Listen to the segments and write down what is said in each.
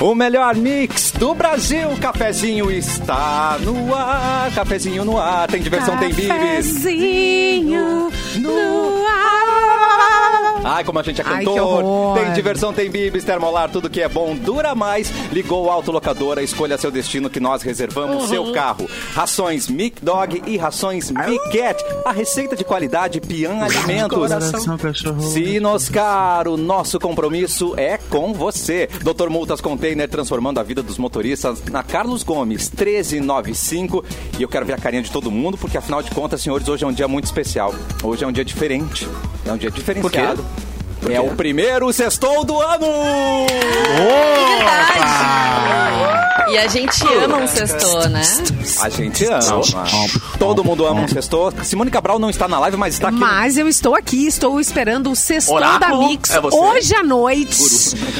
O melhor mix do Brasil, cafezinho está no ar, cafezinho no ar, tem diversão, tem bibis. Cafezinho no ar. Ai, como a gente é Ai, cantor. horror. tem diversão, tem bibis, termolar, tudo que é bom dura mais. Ligou o autolocadora, escolha seu destino que nós reservamos seu carro. Rações Mic Dog e rações Mic Cat. A receita de qualidade Pian Alimentos. Sinoscar, o nosso compromisso é com você. Doutor Multas Container transformando a vida dos motoristas na Carlos Gomes 1395. E eu quero ver a carinha de todo mundo, porque afinal de contas, senhores, hoje é um dia muito especial. Hoje é um dia diferente. É um dia diferenciado. É o primeiro sextou do ano! E a gente ama um sextor, né? A gente ama. Todo mundo ama um sextou. Simone Cabral não está na live, mas está aqui. Mas eu estou aqui, estou esperando o sextou Oráculo, da Mix é hoje à noite.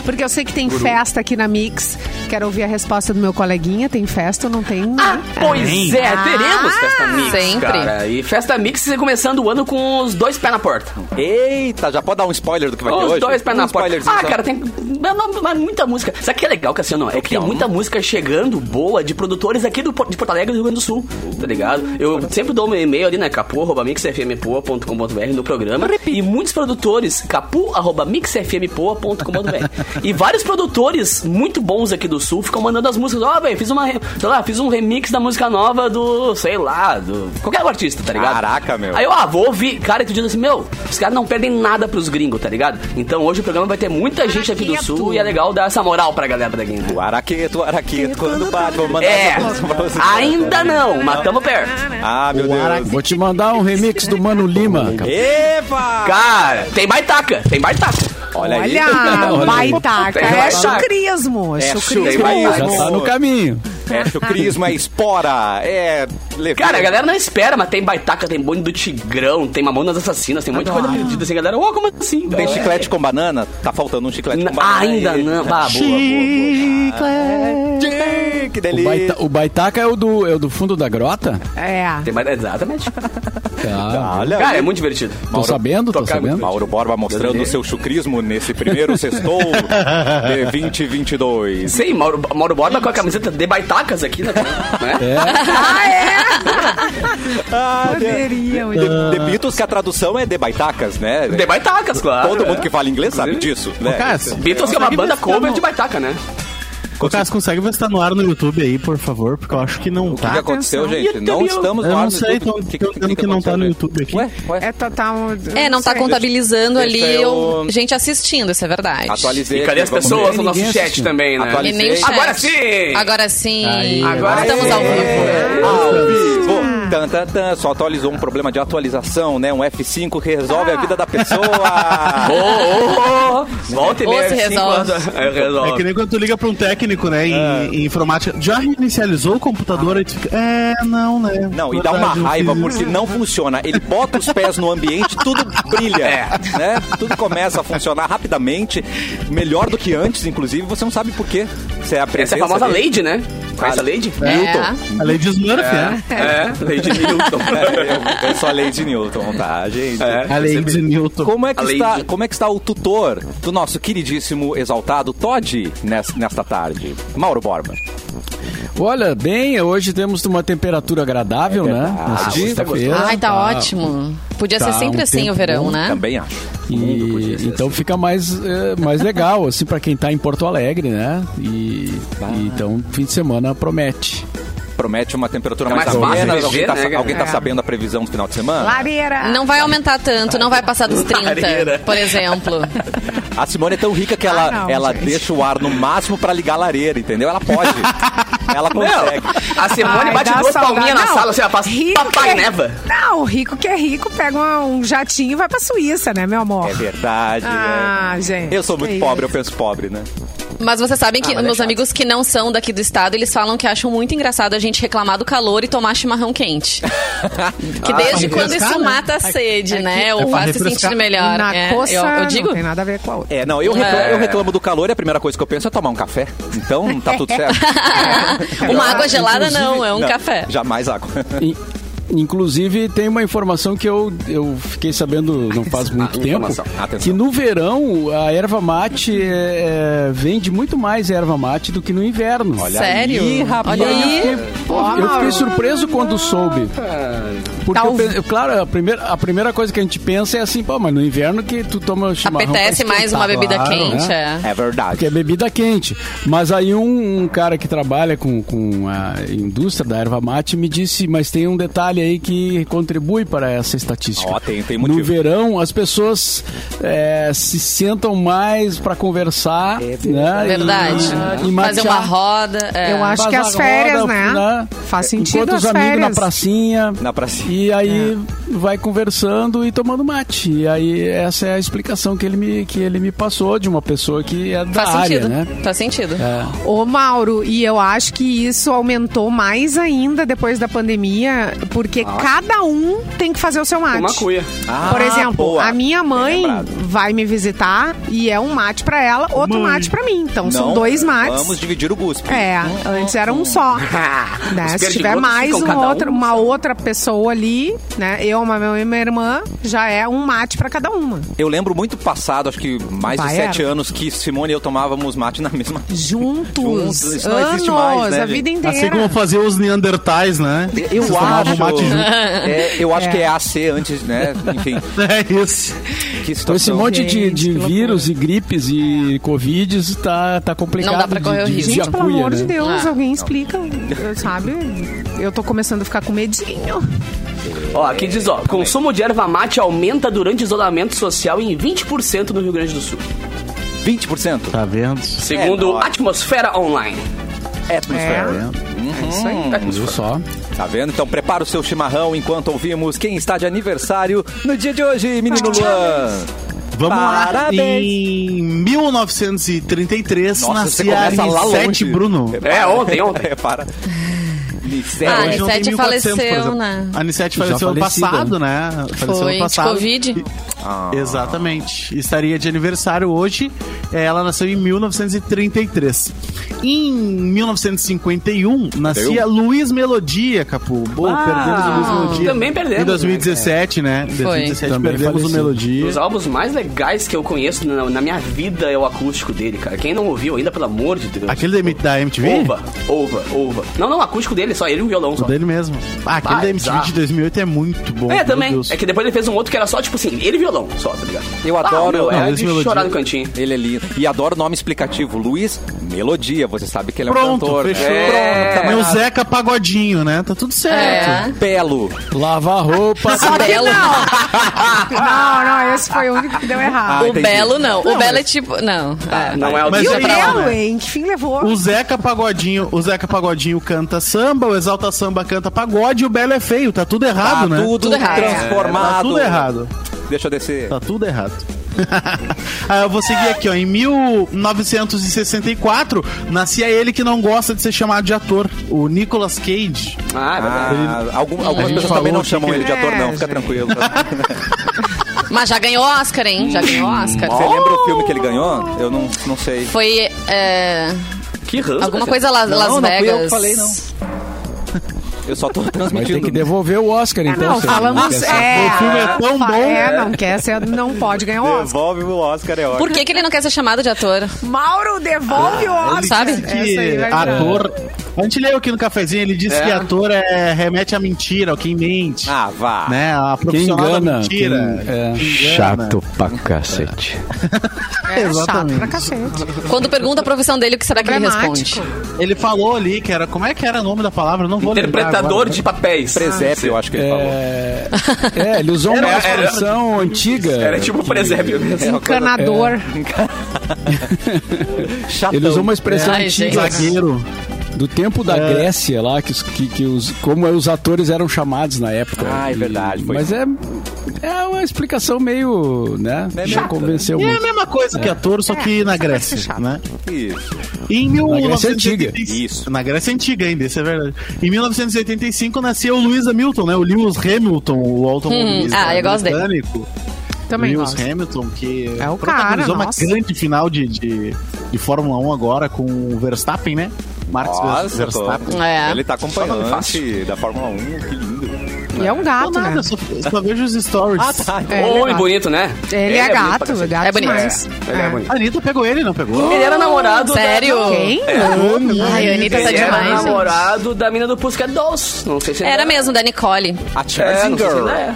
Porque eu sei que tem festa aqui na Mix. Quero ouvir a resposta do meu coleguinha. Tem festa ou não tem? Ah, pois Tem. é, teremos Festa Mix, Sempre. cara. E Festa Mix começando o ano com os dois pés na porta. Eita, já pode dar um spoiler do que vai ter Os hoje? dois pés um na porta. Ah, só. cara, tem não- muita música. Sabe que é legal, Cassiano? É que tem muita música chegando boa de produtores aqui do, de Porto Alegre do Rio Grande do Sul, tá ligado? Eu sempre dou meu e-mail ali, né? capu.mixfmpoa.com.br no programa. E muitos produtores, capu.mixfmpoa.com.br. e vários produtores muito bons aqui do Sul ficam mandando as músicas. Ó, velho, fiz uma, sei lá, fiz um remix da música nova do, sei lá, do qualquer artista, tá ligado? Caraca, meu. Aí eu, ah, vou ouvir. Cara, e tu diz assim, meu, os caras não perdem nada pros gringos, tá ligado? Então hoje o programa vai ter muita gente aqui do. Sul e é legal dar essa moral pra galera daqui, né? O araqueto, o araqueto, quando bate, vou mandar É, essa pra você. ainda não, mas tamo perto. Ah, meu Deus. Vou te mandar um remix do Mano Lima. Epa! Cara, tem baitaca, tem baitaca. Olha, aí. Olha, baitaca. É baitaca. chucrismo. É É chucrismo. chucrismo. Já tá no caminho. É chucrismo, é espora, é... leveza. Cara, a galera não espera, mas tem baitaca, tem bonde do Tigrão, tem Mamonas Assassinas, tem muita coisa perdida assim, galera. Ô, como assim? Tem chiclete com banana? Tá faltando um chiclete N- com banana. Ainda aí. não. Ah, boa, boa, boa. Tchê, Que O, delícia. baita, o Baitaca é o, do, é o do fundo da grota? É. Tem mais, exatamente. Tá. Olha Cara, é muito divertido. Tô sabendo, tô sabendo. Mauro Borba mostrando o seu chucrismo nesse primeiro sextou de 2022. Sei, Mauro, Mauro Borba com a camiseta de baitacas aqui, né? né? É. Ah, é? Ah, Poderia, de, de Beatles, que a tradução é de baitacas, né? De baitacas, claro. Todo é. mundo que fala inglês sabe disso, né? Cássio, Beatles que é uma banda cover de baitaca, né? Cássio, consegue ver se tá no ar no YouTube aí, por favor? Porque eu acho que não O que, tá. que aconteceu, Atenção. gente? Não estamos Eu no ar não no sei, YouTube. tô- O que- o que- dizendo que que não tá no? YouTube aqui. Ué, ué. É total. É, não tá contabilizando ali eu- o... gente assistindo, isso é verdade. Atualizei. E cadê as pessoas no nosso Ninguém chat assistindo. também, né? Atualizei. O. Agora sim! Agora sim! Aí, Agora Estamos ao vivo. É, ao vivo. Tan, tan, tan. Só atualizou um problema de atualização, né? Um F5 que resolve a vida da pessoa. Ô, ô, ô! Volta e meia. resolve. É, resolve. É que nem quando tu liga pra um técnico, né, em, em informática. Já reinicializou o computador? Tu fica, é, não, né? Não, e dá uma raiva porque não funciona. Ele bota os pés no ambiente, tudo brilha, É. né? Tudo começa a funcionar rapidamente, melhor do que antes, inclusive. Você não sabe por quê. Você é a Essa é a famosa dele. Lady, né? Conhece a Lady? É. A Lady Smurf, é. É, Lady Newton. É, eu sou a Lady Newton, tá, gente? É. A Lady Newton. Como é, que A está, Lady. como é que está o tutor do nosso queridíssimo exaltado Todd nes- nesta tarde? Mauro Borba. Olha, bem, hoje temos uma temperatura agradável, É né? verdade. Ah, sexta-feira. Ai, tá ótimo. Podia Tá, ser sempre um assim o verão, bom né? Também acho. E, então fica mais, é, mais legal, assim, pra quem tá em Porto Alegre, né? E, e então, fim de semana promete. Promete uma temperatura É mais, mais amena. viver, Alguém, tá, né, alguém tá sabendo a previsão do final de semana? Lareira. Não vai aumentar tanto, não vai passar dos 30, Lareira. por exemplo. A Simone é tão rica que ela, Ah, não, ela gente. deixa o ar no máximo pra ligar a lareira, entendeu? Ela pode. ela Não, consegue. a Simone Ai, bate duas saudade. palminhas na Não, sala, assim, ela faz rico papai que- neva. Não, o rico que é rico pega uma- um jatinho e vai pra Suíça, né, meu amor? É verdade. Ah, é. gente. Eu sou muito pobre, eu isso. penso pobre, né? Mas vocês sabem que Ah, é meus chato. amigos que não são daqui do estado, eles falam que acham muito engraçado a gente reclamar do calor e tomar chimarrão quente. que desde pra quando isso né? mata a sede, né? Ou é faz se sentir melhor. Na É, coça eu, eu digo. não tem nada a ver com a outra. É, não, eu reclamo, É. eu reclamo do calor e a primeira coisa que eu penso é tomar um café. Então tá tudo certo. Uma água gelada não, é um Não, café. Jamais água. E- Inclusive, tem uma informação que eu, eu fiquei sabendo não faz muito tempo. Que no verão, a erva mate é, é, vende muito mais erva mate do que no inverno. Olha Sério? aí, rapaz. Olha aí. Eu fiquei surpreso quando soube. Porque, Tal- eu claro, a primeira, a primeira coisa que a gente pensa é assim, pô, mas no inverno que tu toma chimarrão Apetece mais uma bebida claro, quente, né? é. É verdade. Porque é bebida quente. Mas aí um, um cara que trabalha com, com a indústria da erva mate me disse, mas tem um detalhe aí que contribui para essa estatística. Ó, tem- tem no motivo. verão, as pessoas é, se sentam mais para conversar. É né? Verdade. E, e Fazer uma roda. é. Eu acho que Faz as a férias, roda, né? Faz sentido Enquanto as os amigos férias. na pracinha. Na pracinha. E aí É. vai conversando e tomando mate. E aí essa é a explicação que ele me, que ele me passou de uma pessoa que é da Faz área, sentido. né? Faz sentido. É. Ô, Mauro, e eu acho que isso aumentou mais ainda depois da pandemia, porque cada um tem que fazer o seu mate. Uma cuia. Ah, Por exemplo, boa. a minha mãe vai me visitar e é um mate pra ela, outro Mãe. mate pra mim. Então são Não, dois mates. Vamos dividir o guspe. É, antes era um só. né? Se tiver mais um um outro, uma outra pessoa ali, né? Eu, uma minha e minha irmã, já é um mate pra cada uma. Eu lembro muito passado, acho que mais de sete era. anos, que Simone e eu tomávamos mate na mesma. Juntos. Juntos, isso não anos, existe mais, né, a gente? vida inteira. Assim como fazer os Neandertais, né? Eu Vocês acho. mate junto. É, eu acho É. que é AC antes, né? Enfim, É isso. que Então esse situação. monte de, Gente, de vírus e gripes e covids tá, tá complicado. Não dá pra correr o de, risco. Gente, pelo amor né? de Deus, Ah. alguém explica, sabe? Eu tô começando a ficar com medinho. Ó, aqui diz, ó, consumo de erva mate aumenta durante isolamento social em 20% no Rio Grande do Sul. 20%. Tá vendo? Segundo nóis. Atmosfera Online. É, É, atmosfera. é isso aí. Viu só? Tá vendo? Então prepara o seu chimarrão enquanto ouvimos quem está de aniversário no dia de hoje, menino Luan. Vamos Parabéns. lá. Em 1933 Nossa, nascia a começa lá Anicete longe. Bruno. É, ontem, ontem. É, para. Nicete. Ah, Hoje não tem Anicete 1400, por faleceu, exemplo. né? A faleceu ano passado, né? Faleceu Foi ano de passado. Covid. Ah. Exatamente. Estaria de aniversário hoje. É, Ela nasceu em 1933. Em 1951, nascia Luiz Melodia, Capu. Pô, Ah, perdemos o Luiz Melodia. também perdemos, Em 2017, né? Em 2017 Também perdemos o. Melodia. Os álbuns mais legais que eu conheço na, na minha vida é o acústico dele, cara. Quem não ouviu ainda, pelo amor de Deus. Aquele da, da MTV? Ova, ova, ova. Não, não, o acústico dele, só ele e um violão só. O dele mesmo. Ah, aquele Ah, da MTV de 2008 é muito bom. É, também. Deus. É que depois ele fez um outro que era só, tipo assim, ele e violão só, tá ligado? Eu adoro- Ah, meu, Não, é de melodia. chorar no cantinho. Ele é lindo. E adoro o nome explicativo. Luiz Melodia. Você sabe que ele é um Pronto, cantor. fechou. É, É. Pronto, Meu tá Zeca Pagodinho, né? Tá tudo certo. É. Belo. Lavar roupa. Só que Belo. não. não, não, esse foi o único que deu errado. Ah, o. Belo não. O Belo é tipo. Não. É. Não é o Mas e o é Belo, né? hein? Que fim levou? O Zeca Pagodinho, o Zeca Pagodinho canta samba, o Exalta Samba canta pagode e o Belo é feio. Tá tudo errado, Tá né? tudo, Tudo errado. transformado. Tá tudo errado. Deixa eu descer. Tá tudo errado. ah, eu vou seguir aqui, ó. Em 1964, nascia ele que não gosta de ser chamado de ator, o Nicolas Cage. Ah, é verdade. Ah, algum- algumas pessoas também não chamam que ele de ele- ator, não. É, Fica gente. tranquilo. Mas já ganhou Oscar, hein? Já ganhou Oscar. Você lembra o filme que ele ganhou? Eu não, não sei. Foi é, Que ranço. alguma cara. coisa Las, Não, Las não fui eu que Vegas. falei, não. Eu só tô Vai ter transmitindo. que devolver o Oscar, então. não, falamos. se- É, O filme é tão bom. É, não quer ser, não pode ganhar o Oscar. Devolve o Oscar, é ótimo. Por que, que ele não quer ser chamado de ator? Mauro, devolve o Oscar. Sabe? que ator. A gente leu aqui no cafezinho, ele disse É. que ator é, remete à mentira, ao quem mente. Ah, vá. Né? A Quem profissional da engana. mentira. quem- é. Quem engana. pra cacete. É chato Exatamente. pra cacete. Quando pergunta a profissão dele, o que será que ele responde? Ele falou ali que era. Como é que era o nome da palavra? Não vou lembrar Interpretador de papéis. Presépio, eu acho que ele falou. É, é, ele usou uma expressão antiga. Era tipo presépio mesmo. Encanador. Chatão. Ele usou uma expressão Ai, antiga Zagueiro. Do tempo da Grécia lá, que, os- que, que os, como os atores eram chamados na época. Ah, é E- verdade, foi. Mas é, é uma explicação meio, né? É chata, convenceu E é a muito. mesma coisa que ator, só que na Grécia, né? Isso. Em Grécia Antiga. 1985 Isso. Na Grécia Antiga ainda, isso é verdade. Em 1985 nasceu o Lewis Hamilton, né? O Lewis Hamilton, o automobilista ah, eu gosto dele. britânico. Também Lewis gosto. Hamilton, que É o protagonizou cara, uma nossa. grande final de, de, de Fórmula 1 agora com o Verstappen, né? Marcos Nossa, Verstappen. É. ele tá fácil. da Fórmula 1, que lindo. E é um gato, Não, né? nada, só, só vejo os stories. Ah, tá. É, é Oi, gato. bonito, né? Ele é bonito pra gato, é gato É bonito. demais. É, ele é bonito. A Anitta pegou ele, não pegou? Ele era namorado Sério? da... Quem? Ai, a Anitta tá Ele era demais, gente. namorado da mina do Pussycat Dolls. Não sei se Era mesmo, da Nicole. A É, ainda é.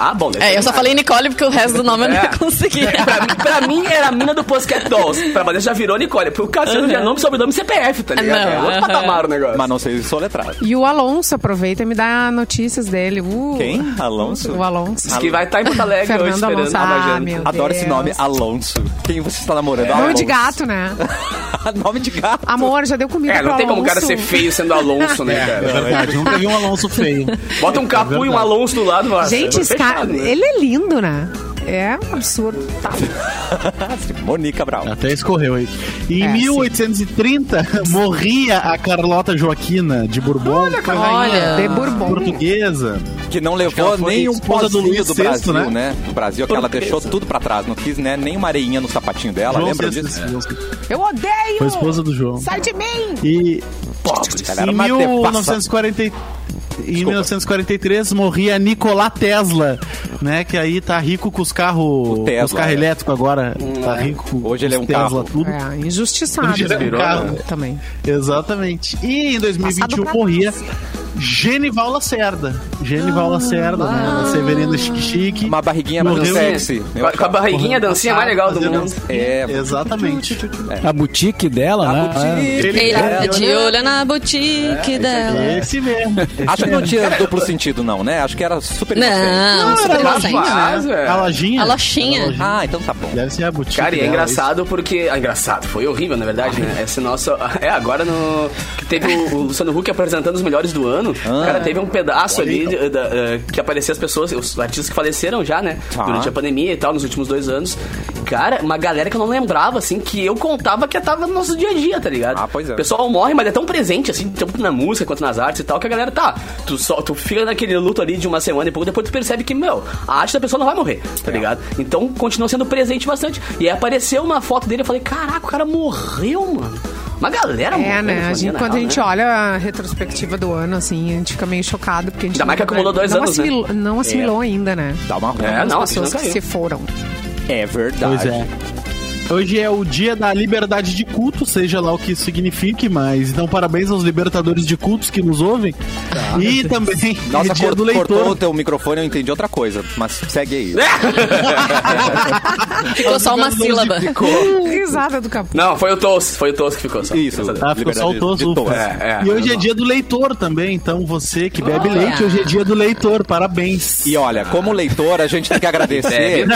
Ah, bom. É, eu só falei Nicole porque o resto do nome eu não É. ia conseguir. pra, mim, pra mim era a mina do Pussycat Dolls. Pra Vanessa já virou Nicole. Pro Cassiano já é nome, sobrenome e CPF, tá ligado? Não, é outro aham. patamar o negócio. Mas não sei soletrar. E o Alonso, aproveita e me dá notícias dele. Uh, Quem? Alonso? O Alonso. Diz que vai estar em Porto Alegre hoje Fernando esperando Alonso. Ah, meu Adoro esse Deus. nome, Alonso. Quem você está namorando? Nome Alonso. de gato, né? nome de gato. Amor, já deu comida É, pro não tem como o cara Alonso. ser feio sendo Alonso, né, É cara? verdade, nunca vi um Alonso feio. Bota um capu e um Alonso do lado, mano. Gente, esse cara, ele é lindo, né? É um absurdo. Tá. Monica Brau. Até escorreu aí. Em é, 1830, sim. morria a Carlota Joaquina de ah, Bourbon. Olha, olha. de Bourbon. Portuguesa. Que não levou nem um pozinho do, Luiz do Brasil, né? né? Do Brasil, que ela deixou tudo pra trás. Não quis né, nem uma areinha no sapatinho dela. João Lembra disso? É. Eu odeio! Foi esposa do João. Sai de mim! E... Pobre, cara, Em 1943... Desculpa. Em 1943 morria Nikola Tesla, né? Que aí tá rico com os carros, os carros é. elétricos agora. Hum, tá é. rico. Hoje ele é um Tesla, carro. Tudo. É, injustiçado. Hoje ele é um carro. Né? Também. Exatamente. E em 2021 morria... Genival Lacerda. Genival Lacerda, né? Da Severina Chique Chique. Uma barriguinha mais sexy. Com a- barriguinha, a dancinha mais legal do mundo. É, Exatamente. A boutique dela, A né? boutique. Ele É, de olho na boutique dela. Esse mesmo. Esse Acho que não tinha duplo sentido, não, né? Acho que era super inocente. Não, super era inocente. Velho. A lojinha? A lojinha. Ah, então tá bom. Deve ser a boutique. Cara, e é dela, engraçado porque. Ah, engraçado, foi horrível, na verdade, né? Esse nosso. É, agora no. Que teve o, o Luciano Huck apresentando os melhores do ano. Ah. Cara, teve um pedaço ali de- da- eh, que aparecia as pessoas, os artistas que faleceram já, né? Tá. Durante a pandemia e tal, nos últimos dois anos. Cara, uma galera que eu não lembrava, assim, que eu contava que tava no nosso dia a dia, tá ligado? Ah, pois é. O pessoal morre, mas é tão presente, assim, tanto na música quanto nas artes e tal, que a galera tá. Tu, só, tu fica naquele luto ali de uma semana e pouco, depois tu percebe que, meu, a arte da pessoa não vai morrer, É. tá ligado? Então continua sendo presente bastante. E aí apareceu uma foto dele eu falei, caraca, o cara morreu, mano. Uma galera. É, né? A gente, quando a real, gente né? olha a retrospectiva do ano, assim, a gente fica meio chocado, porque a gente Ainda mais que acumulou dois não anos, né? assimilou, Não assimilou ainda, né? Dá uma. É, As não, pessoas que se foram. É verdade. Pois é. Hoje é o dia da liberdade de culto, seja lá o que isso signifique, mas então parabéns aos libertadores de cultos que nos ouvem. E também Nossa, é dia cor- do cortou o leitor. teu microfone, eu entendi outra coisa. Mas segue aí. Ficou só uma sílaba. Risada do capô. Não, foi o Toast, foi o Toast que ficou só. Isso. Ah, ficou só o todos. É, é. e hoje é dia do leitor também, então você que bebe Olha. leite, hoje é dia do leitor, parabéns. E olha, como leitor, a gente tem que agradecer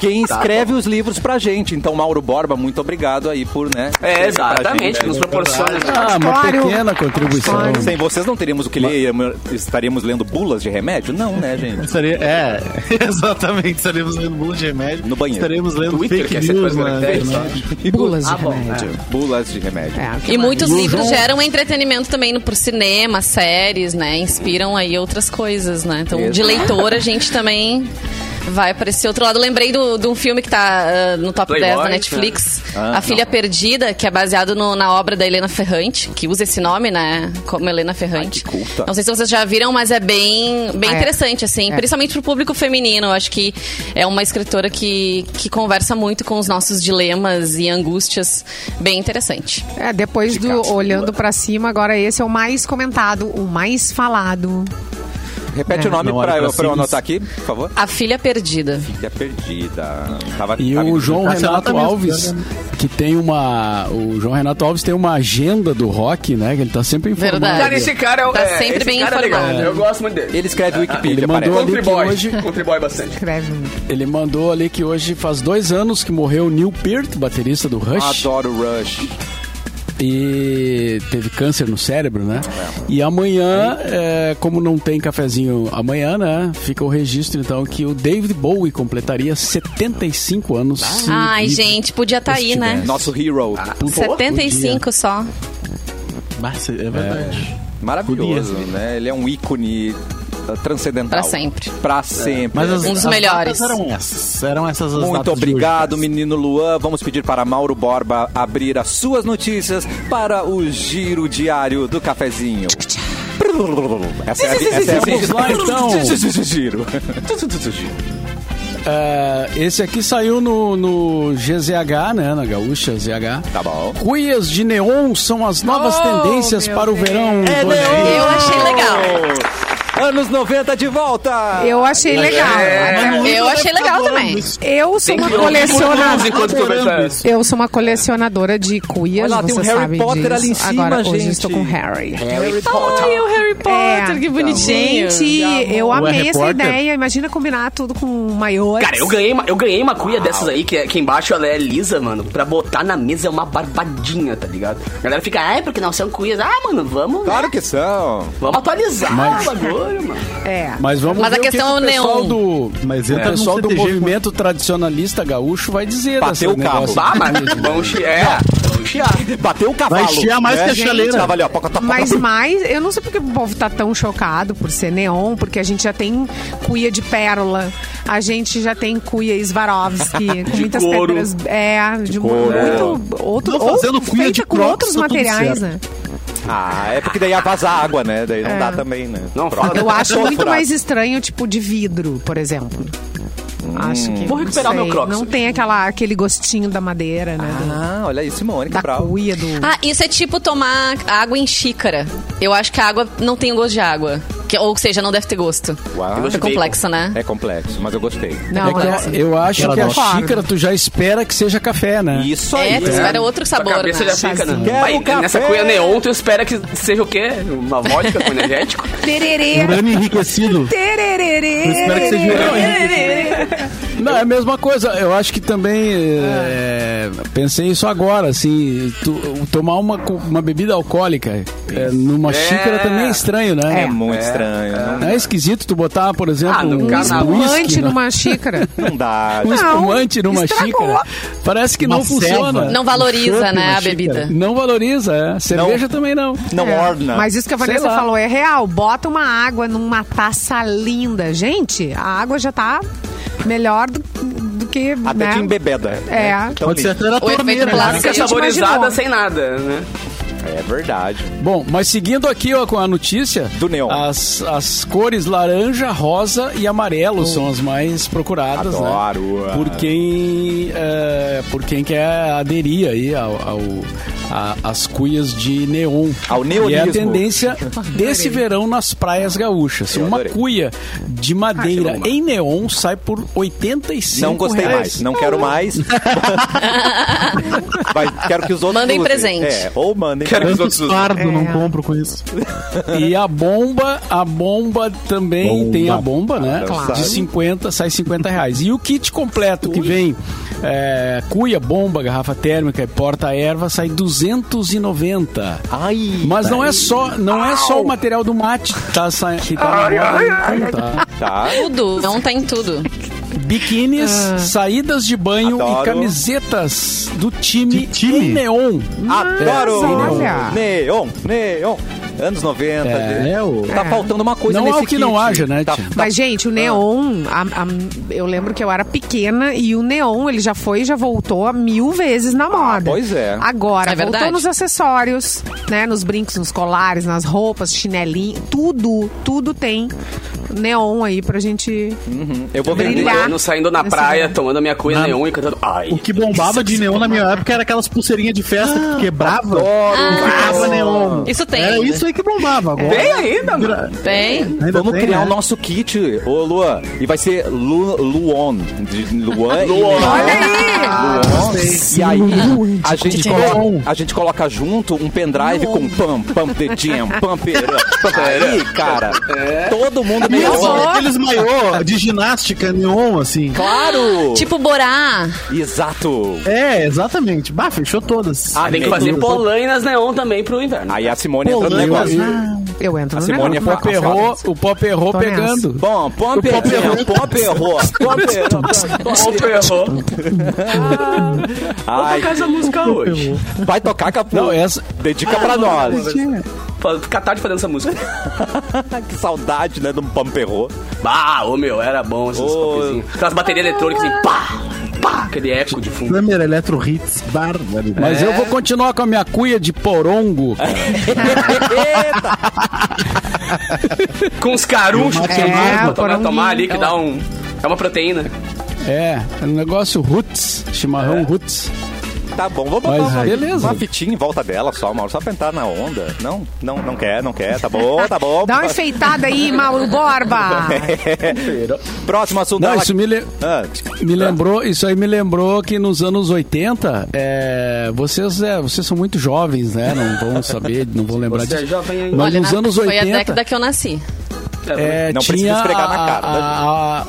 quem Tá escreve os livros pra gente. Então, Mauro Borba, muito obrigado aí por, né? É, exatamente, que nos proporciona. Ah, uma Claro. pequena contribuição. Claro. Sem vocês não teríamos o que ler, estaríamos lendo bulas de remédio? Não, né, gente? Estaria, é, exatamente, estaremos lendo bula de remédio. No banheiro. Estaremos lendo Twitter, fake que é sempre news característica. internet. Bulas de Ah, bom, remédio. Bulas de remédio. É, E mais? muitos E livros João- geram entretenimento também no, por cinema, séries, né? Inspiram aí outras coisas, né? Então, de Exato. leitor, a gente também vai para esse outro lado. Lembrei do- de um filme que tá ah, no top Playboy, 10 da Netflix, Ah, A Filha Perdida, que é baseado no- na obra da Helena Ferrante, que usa esse nome, né? Como Helena Ferrante. Ai, que culta. Não sei se vocês já viram, mas é bem, bem Ah, é. interessante, assim, É. principalmente pro público feminino. Eu acho que é uma escritora que, que conversa muito com os nossos dilemas e angústias. Bem interessante. É, depois do Olhando pra Cima, agora esse é o mais comentado, o mais falado. Repete É. o nome pra eu cima. anotar aqui, por favor. A Filha Perdida. Filha perdida. Tava, E tava o João Tá Renato também, Alves, que tem uma. O João Renato Alves tem uma agenda do rock, né? Que ele tá sempre informando. Verdade. Cara, esse cara é o- Tá é, sempre bem é informado. Eu gosto muito dele. Ele escreve Wikipedia, Ele mandou parece. ali que Contribui, hoje- contribui bastante. Escreve. Ele mandou ali que hoje faz dois anos que morreu o Neil Peart, baterista do Rush. Adoro Rush. E teve câncer no cérebro, né? E amanhã, é, como não tem cafezinho amanhã, né? Fica o registro, então, que o David Bowie completaria 75 anos. se Ai, vivo gente, podia estar aí, né? Nosso hero. Ah, 75 só. Mas é verdade. Maravilhoso, Podia. né? Ele é um ícone transcendental. Pra sempre. Pra sempre. Mas as, Um dos as melhores. eram essas. Eram essas as Muito obrigado, hoje. menino Luan. Vamos pedir para Mauro Borba abrir as suas notícias para o Giro Diário do Cafezinho. Essa é a, essa é a Vamos lá, então. Giro. É, esse aqui saiu no, no GZH, né? Na Gaúcha ZH. Tá bom. Cuias de neon são as novas Oh, tendências para o Deus. verão. É 2020. Eu achei legal. Anos 90 de volta! Eu achei legal. Eu achei legal também. Eu sou uma colecionadora. Eu sou uma colecionadora de cuias, Olha lá, tem você um Harry sabe Potter disso. ali em cima, Agora, hoje gente. eu estou com Harry. Harry Ai, o Harry Potter, É. que bonitinho. Gente, eu amei essa Potter? ideia. Imagina combinar tudo com maior. Cara, eu ganhei uma, eu ganhei uma cuia dessas aí, que, é- que embaixo ela é lisa, mano. Pra botar na mesa é uma barbadinha, tá ligado? A galera fica, ai, porque não são cuias. Ah, mano, vamos, Claro que são. vamos atualizar Mas- o bagulho, mano. É. Mas vamos Mas ver a o que questão que o pessoal neon. do, Mas o entra pessoal do movimento tradicionalista gaúcho vai dizer Bateu dessa o carro. Bah, mas vamos chiar. É, vamos chiar. Bateu o cavalo. Vai chiar mais né? que a chaleira. Ali, ó, poca, toca, Mas mais, eu não sei porque o povo tá tão chocado por ser neon, porque a gente já tem cuia de pérola, a gente já tem cuia Swarovski, com muitas couro. pedras, é, de, couro. muito outro, Não, fazendo ou cuia de com outros tá materiais, né? Ah, é porque daí ia vazar água, né? Daí não dá também, né? Não, Pronto. fala. Eu acho muito mais estranho, tipo, de vidro, por exemplo. Acho que. Vou recuperar não meu Crocs. Não tem aquela, aquele gostinho da madeira, né? do- Ah, olha aí, Simone da Cabral. cuia, do. Ah, isso é tipo tomar água em xícara. Eu acho que a água não tem gosto de água. Que- ou seja, não deve ter gosto. Uau. É complexo, né? É complexo, mas eu gostei. Não, É que mas- eu, acho Ela que a xícara tu já espera que seja café, né? Isso É, aí. tu espera outro sabor, cabeça né? já fica, né? Quero Vai, café. nessa cuia neon, tu espera que seja o quê? Uma vodka com energético? Tererê. Urânio enriquecido. Tererê. Eu espero que seja urânio Não, é a mesma coisa. Eu acho que também é, pensei isso agora, assim, tu- tomar uma, uma bebida alcoólica é, numa xícara também é estranho, né? É muito estranho. Não é esquisito tu botar, por exemplo, Ah, no um Espumante né? numa xícara. Não, dá. um espumante numa estragou. xícara. Parece que Uma não funciona. Não valoriza, né, a bebida. Não valoriza, é. Cerveja também não. Não É, orna. Mas isso que a Vanessa falou é real. Bota uma água numa taça linda. Gente, a água já tá melhor do, do que. Até né? que embebeda. É. Tão Pode ser até na O efeito torneira. né? plástico. Fica a gente saborizada imaginou. sem nada, né? É verdade. Bom, mas seguindo aqui ó, com a notícia Do neon. As, as cores laranja, rosa e amarelo são as mais procuradas, Adoro. né? Por quem, é, por quem quer aderir aí ao, ao- a- às cuias de neon. Ao E é a neonismo. tendência desse verão nas praias gaúchas. Eu Uma adorei. cuia de madeira Ah, em neon sai por 85 Não gostei reais. mais. Não quero mais. Vai, quero que os outros Mandem usem. presente. É, ou mandem. Quero que os outros usem. fardo, não É. compro com isso. E a bomba, a bomba também Bomba. tem a bomba, né? Claro. De 50, sai 50 reais. E o kit completo que vem é, cuia, bomba, garrafa térmica e porta-erva sai 290. Ai, Mas não é só, não é só o material do mate tá, sa- que tá na moda, não, tá? Tá. Tudo. Não tá em tudo. Biquínis, saídas de banho Adoro. e camisetas do time, time? em neon. Adoro! Olha. Neon, neon. Anos 90. É, É, o... Tá faltando uma coisa Não nesse o que não kit. haja, né, Tá, tá- Mas, gente, o neon, a- a- eu lembro que eu era pequena e o neon, ele já foi e já voltou a mil vezes na moda. pois é. Agora, É voltou verdade. nos acessórios, né? Nos brincos, nos colares, nas roupas, chinelinho, tudo, tudo tem neon aí pra gente... Uhum. Eu vou vender. Brilhar. Ano saindo na praia, tomando a minha cuia Na- neon e cantando. Ai. O que bombava de neon na minha época era aquelas pulseirinhas de festa que quebrava e ficava neon. Isso tem Era ainda. isso aí que bombava. Agora, Tem ainda, mano. Tem. Ainda Vamos tem, criar né? o nosso kit, ô Luan. E vai ser Lu, Luon. De Luan e Luon. Neon. Olha aí! Sei. E aí, a gente, coloca, Neon. a gente coloca junto um pendrive com the jam, pump it up. Aí, cara, todo mundo E assim, aqueles maiô de ginástica neon, assim. Claro! Tipo Borá. Exato. É, exatamente. Bah, fechou todas. Ah, Tem que fazer polainas neon também pro inverno. Aí a Simone entra no negócio. Eu entro A no Simone é negócio. O pop errou, o pop errou pegando. Bom, pop errou. pump errou. Pump it Qual ferrou? Vou Ai, tocar essa música hoje. vai tocar, Capu. Não, essa- Dedica pra nós. Fa- Ficar tarde fazendo essa música. que saudade, né, do pump errou. Bah, ô meu, era bom esses popzinhos. Aquelas baterias eletrônicas assim, pá, pá, aquele eco de fundo. Câmera Electro Hits, barbaridade. Mas eu vou continuar com a minha cuia de porongo. Com os carunchos que É, tem pra tomar, tomar ali, que dá um... É uma proteína. É, é um negócio roots, chimarrão roots. Tá bom, vou botar Mas, uma, beleza. uma fitinha em volta dela só, Mauro, só pra entrar na onda. Não, não, não quer, não quer. Tá bom, tá bom. Dá uma enfeitada aí, Mauro Borba. Próximo assunto. Não, ela- isso me, le- Ah, me lembrou, isso aí me lembrou que nos anos 80, é, vocês, é, vocês são muito jovens, né? Não vão saber, não vão lembrar Você é disso. jovem ainda. Mas Olha, nos na- anos foi 80, a década que eu nasci. é, Não tinha precisa esfregar na a- cara, né? a- a-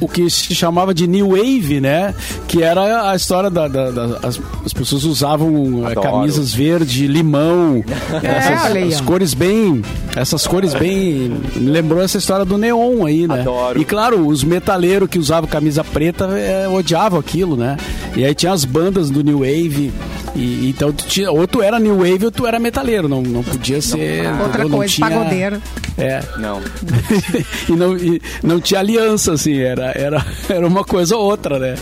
o que se chamava de New Wave, né? Que era a história da, da- da- as, as pessoas usavam é, Adoro. camisas verde, limão, essas olha aí, as ó. cores bem, essas cores bem, me lembrou essa história do neon aí, né? Adoro. E claro, os metaleiros que usavam camisa preta é, odiavam aquilo, né? E aí tinha as bandas do New Wave. E, então tu tinha, ou tu era New Wave ou tu era metaleiro, não, não podia ser. Outra entendeu? Não coisa, tinha- pagodeiro. É, Não. e, não, e não tinha aliança, assim, era, era, era uma coisa ou outra, né?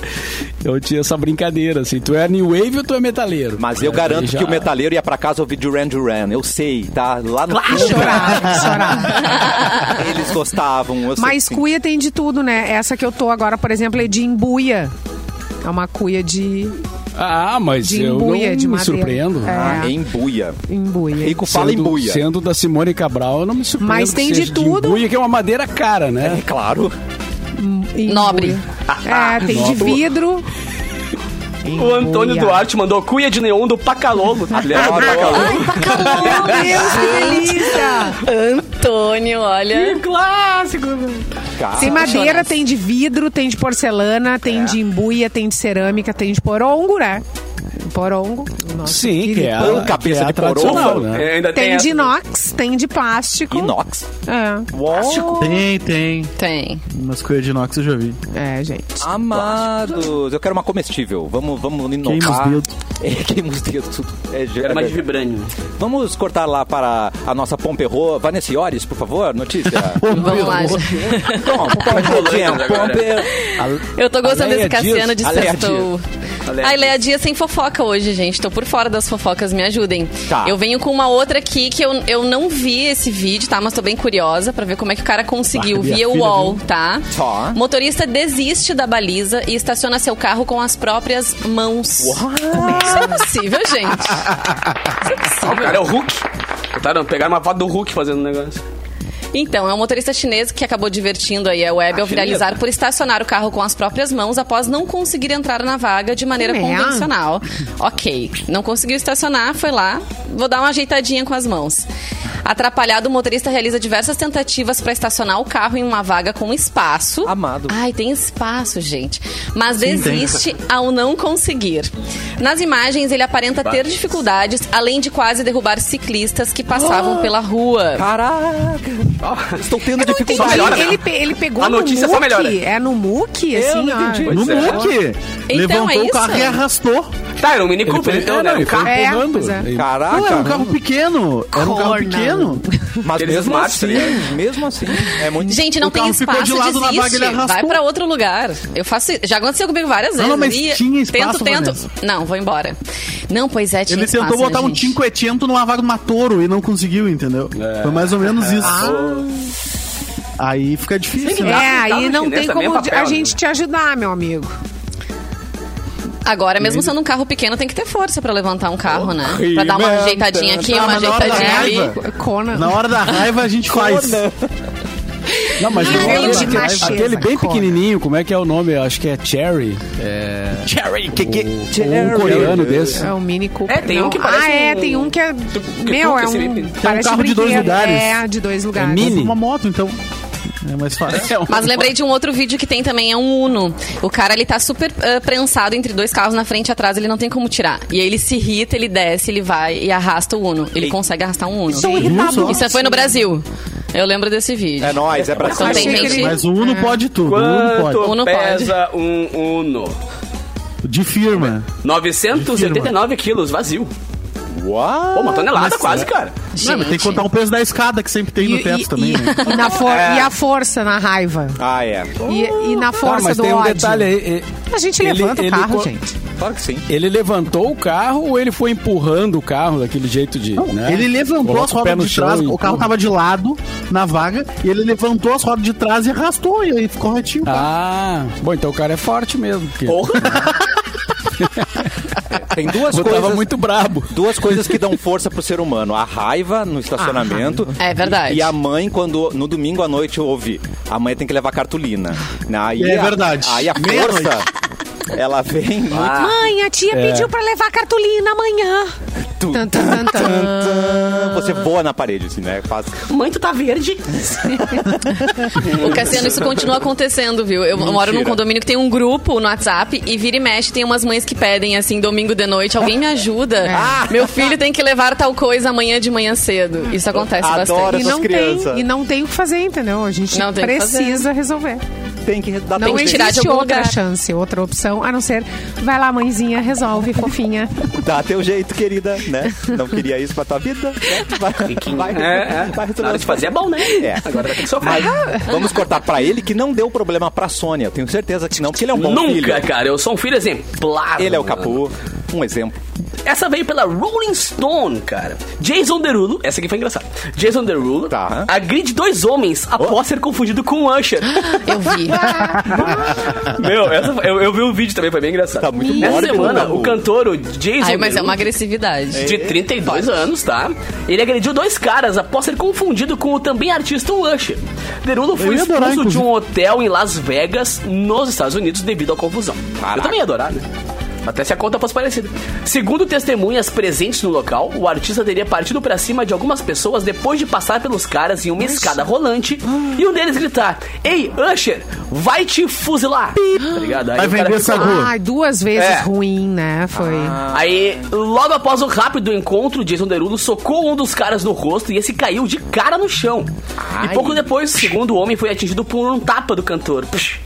Eu tinha essa brincadeira, assim, tu é New Wave ou tu é metaleiro? Mas eu É, garanto já- que o metaleiro ia pra casa ouvir Duran Duran. Eu sei, tá? Lá no fundo, Chorar, chorar. eles gostavam. Eu sei Mas sim. cuia tem de tudo, né? Essa que eu tô agora, por exemplo, é de embuia. É uma cuia de Ah, mas de eu embuia, não de me madeira. surpreendo. É. Ah, embuia. embuia. Rico fala Sendo- embuia. Sendo da Simone Cabral, eu não me surpreendo. Mas tem de tudo. embuia, que é uma madeira cara, né? É claro. Embuia. Nobre. É, tem de vidro. O Antônio. Duarte mandou cuia de neon do Pacalogo. Tá ligado? Pacalogo. Meu Deus, que delícia! Antônio, olha. Clássico. Cara, Tem madeira, tem de vidro, tem de porcelana, tem de embuia, tem de cerâmica, tem de porongo, né? Porongo. Nossa, Sim, que é a, pão, cabeça que é a de tradicional, porongo. né? É, ainda Tem essa. de inox, tem de plástico. Inox. É, Uau. Tem, tem. Tem. Umas coisas de inox eu já vi. é, gente. Amados, eu quero uma comestível. Vamos, vamos Queima inovar. os dedos. É, queima os dedos. tudo. É, já- Era mais de vibrânio. Vamos cortar lá para a nossa Pomperro. Vanessa Iores, por favor, notícia. Vamos lá. gente. Pomperro, Pomperro. Eu tô gostando Aleia desse Cassiano de Dias. Sextou. A Leia Dias sem fofoca hoje, gente. Tô por fora das fofocas, me ajudem. Tá. Eu venho com uma outra aqui que eu, eu não vi esse vídeo, tá? Mas tô bem curiosa pra ver como é que o cara conseguiu Ah, minha via UOL, viu. tá? Tá. Motorista desiste da baliza e estaciona seu carro com as próprias mãos. Isso é possível, gente. Isso é Ah, o possível. cara é o Hulk. Pegaram uma foto do Hulk fazendo um negócio. Então, é um motorista chinês que acabou divertindo aí a web Ah, ao viralizar por estacionar o carro com as próprias mãos após não conseguir entrar na vaga de maneira É. convencional. Ok, não conseguiu estacionar, foi lá, vou dar uma ajeitadinha com as mãos. Atrapalhado, o motorista realiza diversas tentativas para estacionar o carro em uma vaga com espaço. Amado. Ai, tem espaço, gente. Mas desiste ao não conseguir. Nas imagens, ele aparenta ter dificuldades, além de quase derrubar ciclistas que passavam pela rua. Caraca. Estou tendo dificuldade. melhora, né? Ele, pe- ele pegou A no notícia só muque. melhora. É no muque, assim, não ó. entendi. No é. muque. Então, Levantou é o carro e arrastou. Tá, era um Mini Ele Cooper, foi, então, é, né? não, Um carro. É, empurrando. é. Caraca. Não, era um carro pequeno. Era um carro pequeno. Mas mesmo assim, ligado? mesmo assim, é muito... Gente, não O tem espaço, de lado na vaga, ele arrastou. Vai pra outro lugar. Eu faço, já aconteceu comigo várias vezes. não, mas E tinha espaço, Tento, tento. Vanessa. Não, vou embora. Não, pois é, tinha Ele espaço, tentou botar né, um cinquecento numa vaga do Matoro e não conseguiu, entendeu? Foi mais ou menos isso. Aí fica difícil, né? É, Carro aí não tem é como papel, a né? gente te ajudar, meu amigo. Agora, mesmo sendo um carro pequeno, tem que ter força pra levantar um carro, né? Pra dar uma ajeitadinha aqui, uma mas na hora da ajeitadinha ali. Na hora da raiva a gente faz. Não, mas de aquele, macheza, aquele bem Conan. pequenininho, como é que é o nome? Eu Acho que é Cherry. É, Cherry, que que... ou um coreano desse. É o Mini Cooper. É, tem um Não. que parece Ah, é, um- tem um que é... Meu, é um... bip. Parece carro de dois lugares. É, de dois lugares. mini. Uma moto, então. É mais fácil. Mas lembrei de um outro vídeo que tem também, é um Uno. O cara, ele tá super ah, prensado entre dois carros na frente e atrás, ele não tem como tirar. E aí ele se irrita, ele desce, ele vai e arrasta o Uno. Ele consegue arrastar um Uno. São irritados. Isso foi no Brasil. Eu lembro desse vídeo. É nóis, é pra Então gente... ele- Mas o Uno pode tudo. O Uno pode. Quanto Uno pode. pesa um Uno? De firma. 989 quilos, vazio. Uau! Pô, uma tonelada quase, cara. Não, mas tem que contar o peso da escada que sempre tem no teto também, né? e na for- e a força na raiva. Ah, é. E, e na Tá, força mas do tem um ódio. detalhe aí. e- A gente Ele- levanta ele o carro, co- gente. Claro que sim. Ele levantou o carro ou ele foi empurrando o carro daquele jeito de. né? Ele levantou Coloca as rodas de trás, e o carro tava de lado na vaga, e ele levantou as rodas de trás e arrastou, e aí ficou retinho. o carro. Ah, bom, então o cara é forte mesmo. Porque Porra. Tem duas eu tava coisas. muito brabo. Duas coisas que dão força pro ser humano: a raiva no estacionamento. É verdade. E a mãe, quando no domingo à noite ouve, a mãe tem que levar cartolina. Aí É a- verdade. Aí a Meia-noite. força, ela vem muito. Ah, Mãe, a tia pediu pra levar cartolina amanhã. tu- Tan, tan, tan, tan. Você voa na parede, assim, né? Faz... mãe, tu tá verde. O Cassiano, isso continua acontecendo, viu? Eu moro num condomínio que tem um grupo no WhatsApp e vira e mexe, tem umas mães que pedem, assim, domingo de noite, alguém me ajuda? Meu filho tem que levar tal coisa amanhã de manhã cedo. Isso acontece Adoro. bastante. E essas não, crianças. tem, e não tem o que fazer, entendeu? A gente Não precisa resolver. Tem que dar Não de existe algum outra lugar. chance, outra opção, a não ser vai lá, mãezinha, resolve, fofinha. Dá teu jeito, querida, né? Não queria isso pra tua vida. né? Vai, vai, É, é. vai Na hora de fazer é bom, né? É. Agora vai ter que sofrer. Mas vamos cortar pra ele que não deu problema pra Sônia. Eu tenho certeza que não, porque ele é um bom Nunca, filho. cara. Eu sou um filho exemplar. Ele é o. Capu. Um exemplo. Essa veio pela Rolling Stone, cara. Jason Derulo, essa aqui foi engraçada. Jason Derulo Tá. agride dois homens após ser confundido com um Usher. Eu vi. Meu, essa, eu, eu vi um vídeo também, foi bem engraçado. Tá muito Nessa semana, Capu. o cantor, o Jason Ai, mas é Derulo, uma agressividade. de 32 anos, tá? Ele agrediu dois caras após ser confundido com o também artista Usher. Derulo foi ia adorar, expulso de um hotel em Las Vegas, nos Estados Unidos, devido à confusão. Caraca. Eu também ia adorar, né? Até se a conta fosse parecida. Segundo testemunhas presentes no local, o artista teria partido pra cima de algumas pessoas depois de passar pelos caras em uma escada rolante e um deles gritar: Ei, Usher, vai te fuzilar! Tá ligado? Aí Vai vender essa rua. Ai, duas vezes É. ruim, né? Foi. Aí, logo após o rápido encontro, Jason Derulo socou um dos caras no rosto e esse caiu de cara no chão. E pouco depois, segundo o homem, foi atingido por um tapa do cantor. Puxa.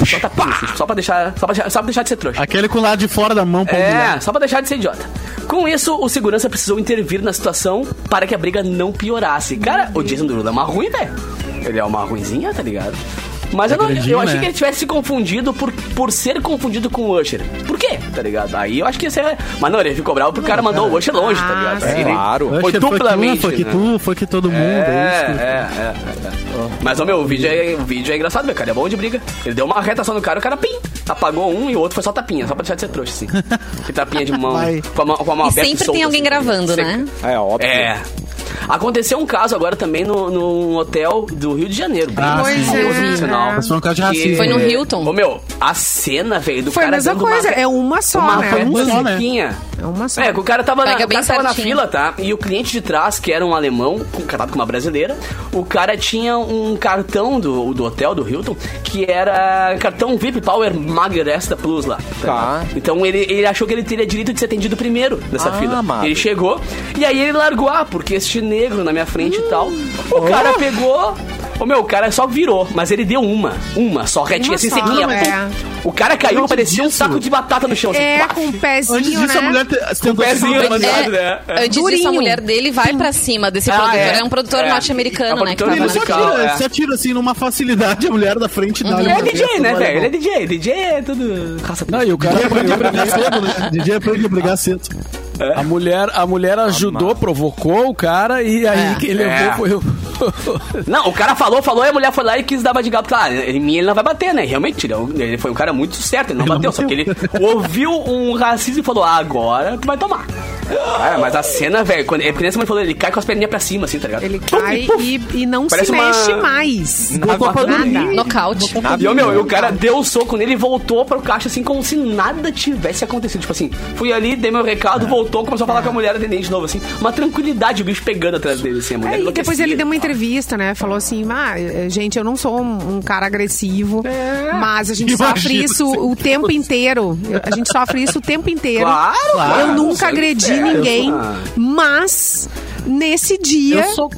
Assim, só pra deixar, só pra, deixar- só pra deixar de ser trouxa. Aquele com o lado de fora da mão É, só pra deixar de ser idiota. Com isso, o segurança precisou intervir na situação para que a briga não piorasse. Cara, o Jason Derulo é uma ruim, velho. Ele é uma ruinzinha, tá ligado? Mas eu, não, grandinho, eu achei né? que ele tivesse se confundido por, por ser confundido com o Usher. Por quê? Tá ligado? Aí eu acho que ia ser. Mas não, ele ficou bravo porque o cara mandou o Usher longe, tá ligado? Ah, Claro. Usher Foi foi que duplamente. tu, foi que né? tu, foi que todo mundo. É, é isso. é, é, é. Mas, ó, meu, o vídeo, é, o vídeo é engraçado, meu, cara. É bom de briga. Ele deu uma reta só no cara, o cara, pim, apagou um e o outro foi só tapinha, só pra deixar de ser trouxa, assim. Que tapinha de mão, Vai. com a mão, com a mão E aberta sempre solta, tem alguém assim, gravando, seca. né? É óbvio. É. Aconteceu um caso agora também no, num hotel do Rio de Janeiro. Bem Ah, Pois famoso, é. Mas foi um caso de racismo. Foi no Hilton. Ô, meu, a cena, velho, do Foi a cara mesma dando coisa, uma, é uma só, uma né? reta Uma só, né? É uma só. É, que o cara tava, na, o cara tava na fila, tá? E o cliente de trás, que era um alemão, casado com uma brasileira, o cara tinha um cartão do, do hotel, do Hilton, que era cartão VIP Power Magresta Plus lá. Tá. ligado? Então ele, ele achou que ele teria direito de ser atendido primeiro nessa Ah, fila. amado. Ele chegou, e aí ele largou, ah, porque este negro na minha frente e tal. O cara pegou. Ô meu, o cara só virou, mas ele deu uma. Uma, só retinha, assim, sequinha. é. O cara caiu, Antes parecia um disso- saco de batata no chão. assim, É, com o pezinho, Antes disso, né? a mulher tentou pezinho, se mas- matar. É, né? É. Antes disso, a Durinho. mulher dele vai pra cima desse Ah, produtor. é. É, um produtor É. norte-americano, É né? Que tava Ele só atira, é. se atira assim numa facilidade a mulher da frente dá Ele é DJ, né, velho? Ele é DJ. DJ é tudo Não, e o cara DJ aprende a brigar cedo, né? DJ aprende a brigar cedo. A mulher, a mulher ajudou, provocou o cara e aí quem levou É. foi o. Não, o cara falou, falou, e a mulher foi lá e quis dar uma de gato. Claro, em mim ele não vai bater, né? Realmente, ele, é foi um cara muito certo, ele não Ele não bateu, só que ele ouviu um racismo e falou, ah, agora tu vai tomar. Cara, mas a cena, velho, quando é porque nessa mãe falou, ele cai com as perninhas pra cima, assim, tá ligado? Ele cai e, e não Parece se uma- mexe mais. Voltou pra Nada. Nocaute. E o meu, e o cara deu o soco nele e voltou pro caixa assim como se nada tivesse acontecido. Tipo assim, fui ali, dei meu recado, voltou, começou a falar com a mulher atendente de novo, assim. Uma tranquilidade, o bicho pegando atrás dele, assim, a mulher É, e depois ele deu uma entrevista, né? Falou assim: ah, eh, gente, eu não sou um, um cara agressivo, mas a gente Imagina sofre isso o tempo inteiro. Eu- A gente sofre isso o tempo inteiro. Claro, claro. Eu nunca é agredi certo. ninguém, Ah. mas nesse dia sou-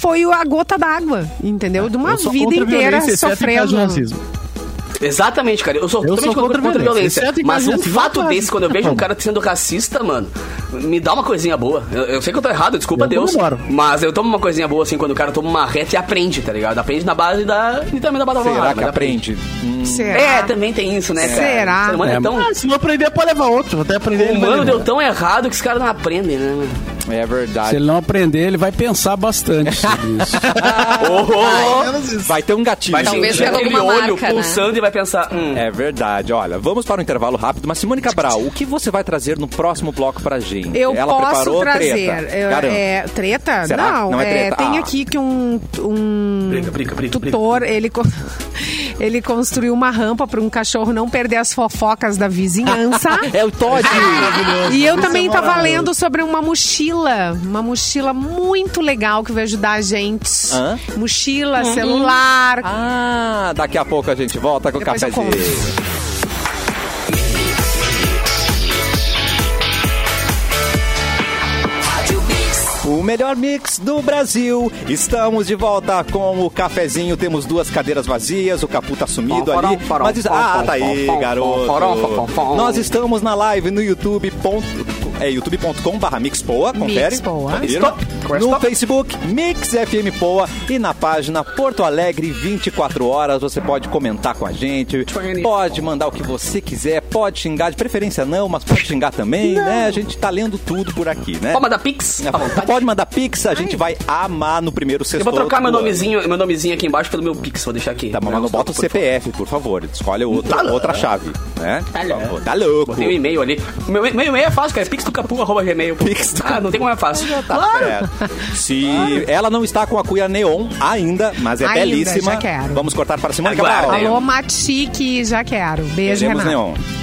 foi a gota d'água, entendeu? De uma vida inteira de sofrendo. racismo. Exatamente, cara. Eu sou Eu totalmente sou contra contra, violência. violência. Mas um fato desse, quando eu vejo um cara sendo racista, mano, me dá uma coisinha boa. Eu, eu sei que eu tô errado, desculpa Eu Deus. comemoro. Mas eu tomo uma coisinha boa, assim, quando o cara toma uma reta e aprende, tá ligado? Aprende na base da. E também da base Será que aprende? Hum, Será? É, também tem isso, né, cara? Será? O ser humano é, É, tão. Ah, se não aprender, pode levar outro. Vou até aprender. O humano deu tão errado que os caras não aprendem, né, mano? é verdade. Se ele não aprender, ele vai pensar bastante sobre isso. Oh, Vai ter um gatilho. vai Talvez pega aquele olho marca, né? pulsando e vai pensar. Hum, É verdade. Olha, vamos para um intervalo rápido. Mas Simone Cabral, o que você vai trazer no próximo bloco pra gente? Eu Ela posso trazer. treta. Eu- é, treta? Será? Não, Não é treta? tem Ah. aqui que um, um Briga, briga, briga, tutor, ele, ele construiu uma rampa para um cachorro não perder as fofocas da vizinhança. É o Todd. E eu Isso também é tava maravilhoso. lendo sobre uma mochila. Uma mochila muito legal que vai ajudar a gente. Hã? Mochila, celular. Ah, daqui a pouco a gente volta com o Depois eu cafezinho. O melhor mix do Brasil. Estamos de volta com o cafezinho. Temos duas cadeiras vazias. O Capu tá sumido ali. Mas Ah, tá aí, garoto. Nós estamos na live no YouTube. É youtube.com barra Mixpoa, confere. Mixpoa. No. Facebook, Mix FM Poa. E na página Porto Alegre, 24 horas. Você pode comentar com a gente. Pode mandar o que você quiser. Pode xingar, de preferência não, mas pode xingar também, né? A gente tá lendo tudo por aqui, né? Pode mandar pix? à vontade. Pode mandar pix, a gente vai amar no primeiro Eu sexto. vou trocar meu nomezinho, meu nomezinho aqui embaixo pelo meu Pix, vou deixar aqui. Tá, mas não bota o CPF, por favor. Escolhe outra, Tá louco. outra chave, né? Tá louco. Tá louco. Botei um e-mail ali. Meu, meu e-mail é fácil, cara. É pixdocapu.gmail. Pix do Ah, não tem como é fácil. Tá certo. Se ela não está com a cuia neon ainda, mas é Ainda, belíssima. já quero. Vamos cortar para Simone Aguarda. Cabral. Alô, Matique, já quero. Beijo, Queremos Renato. neon.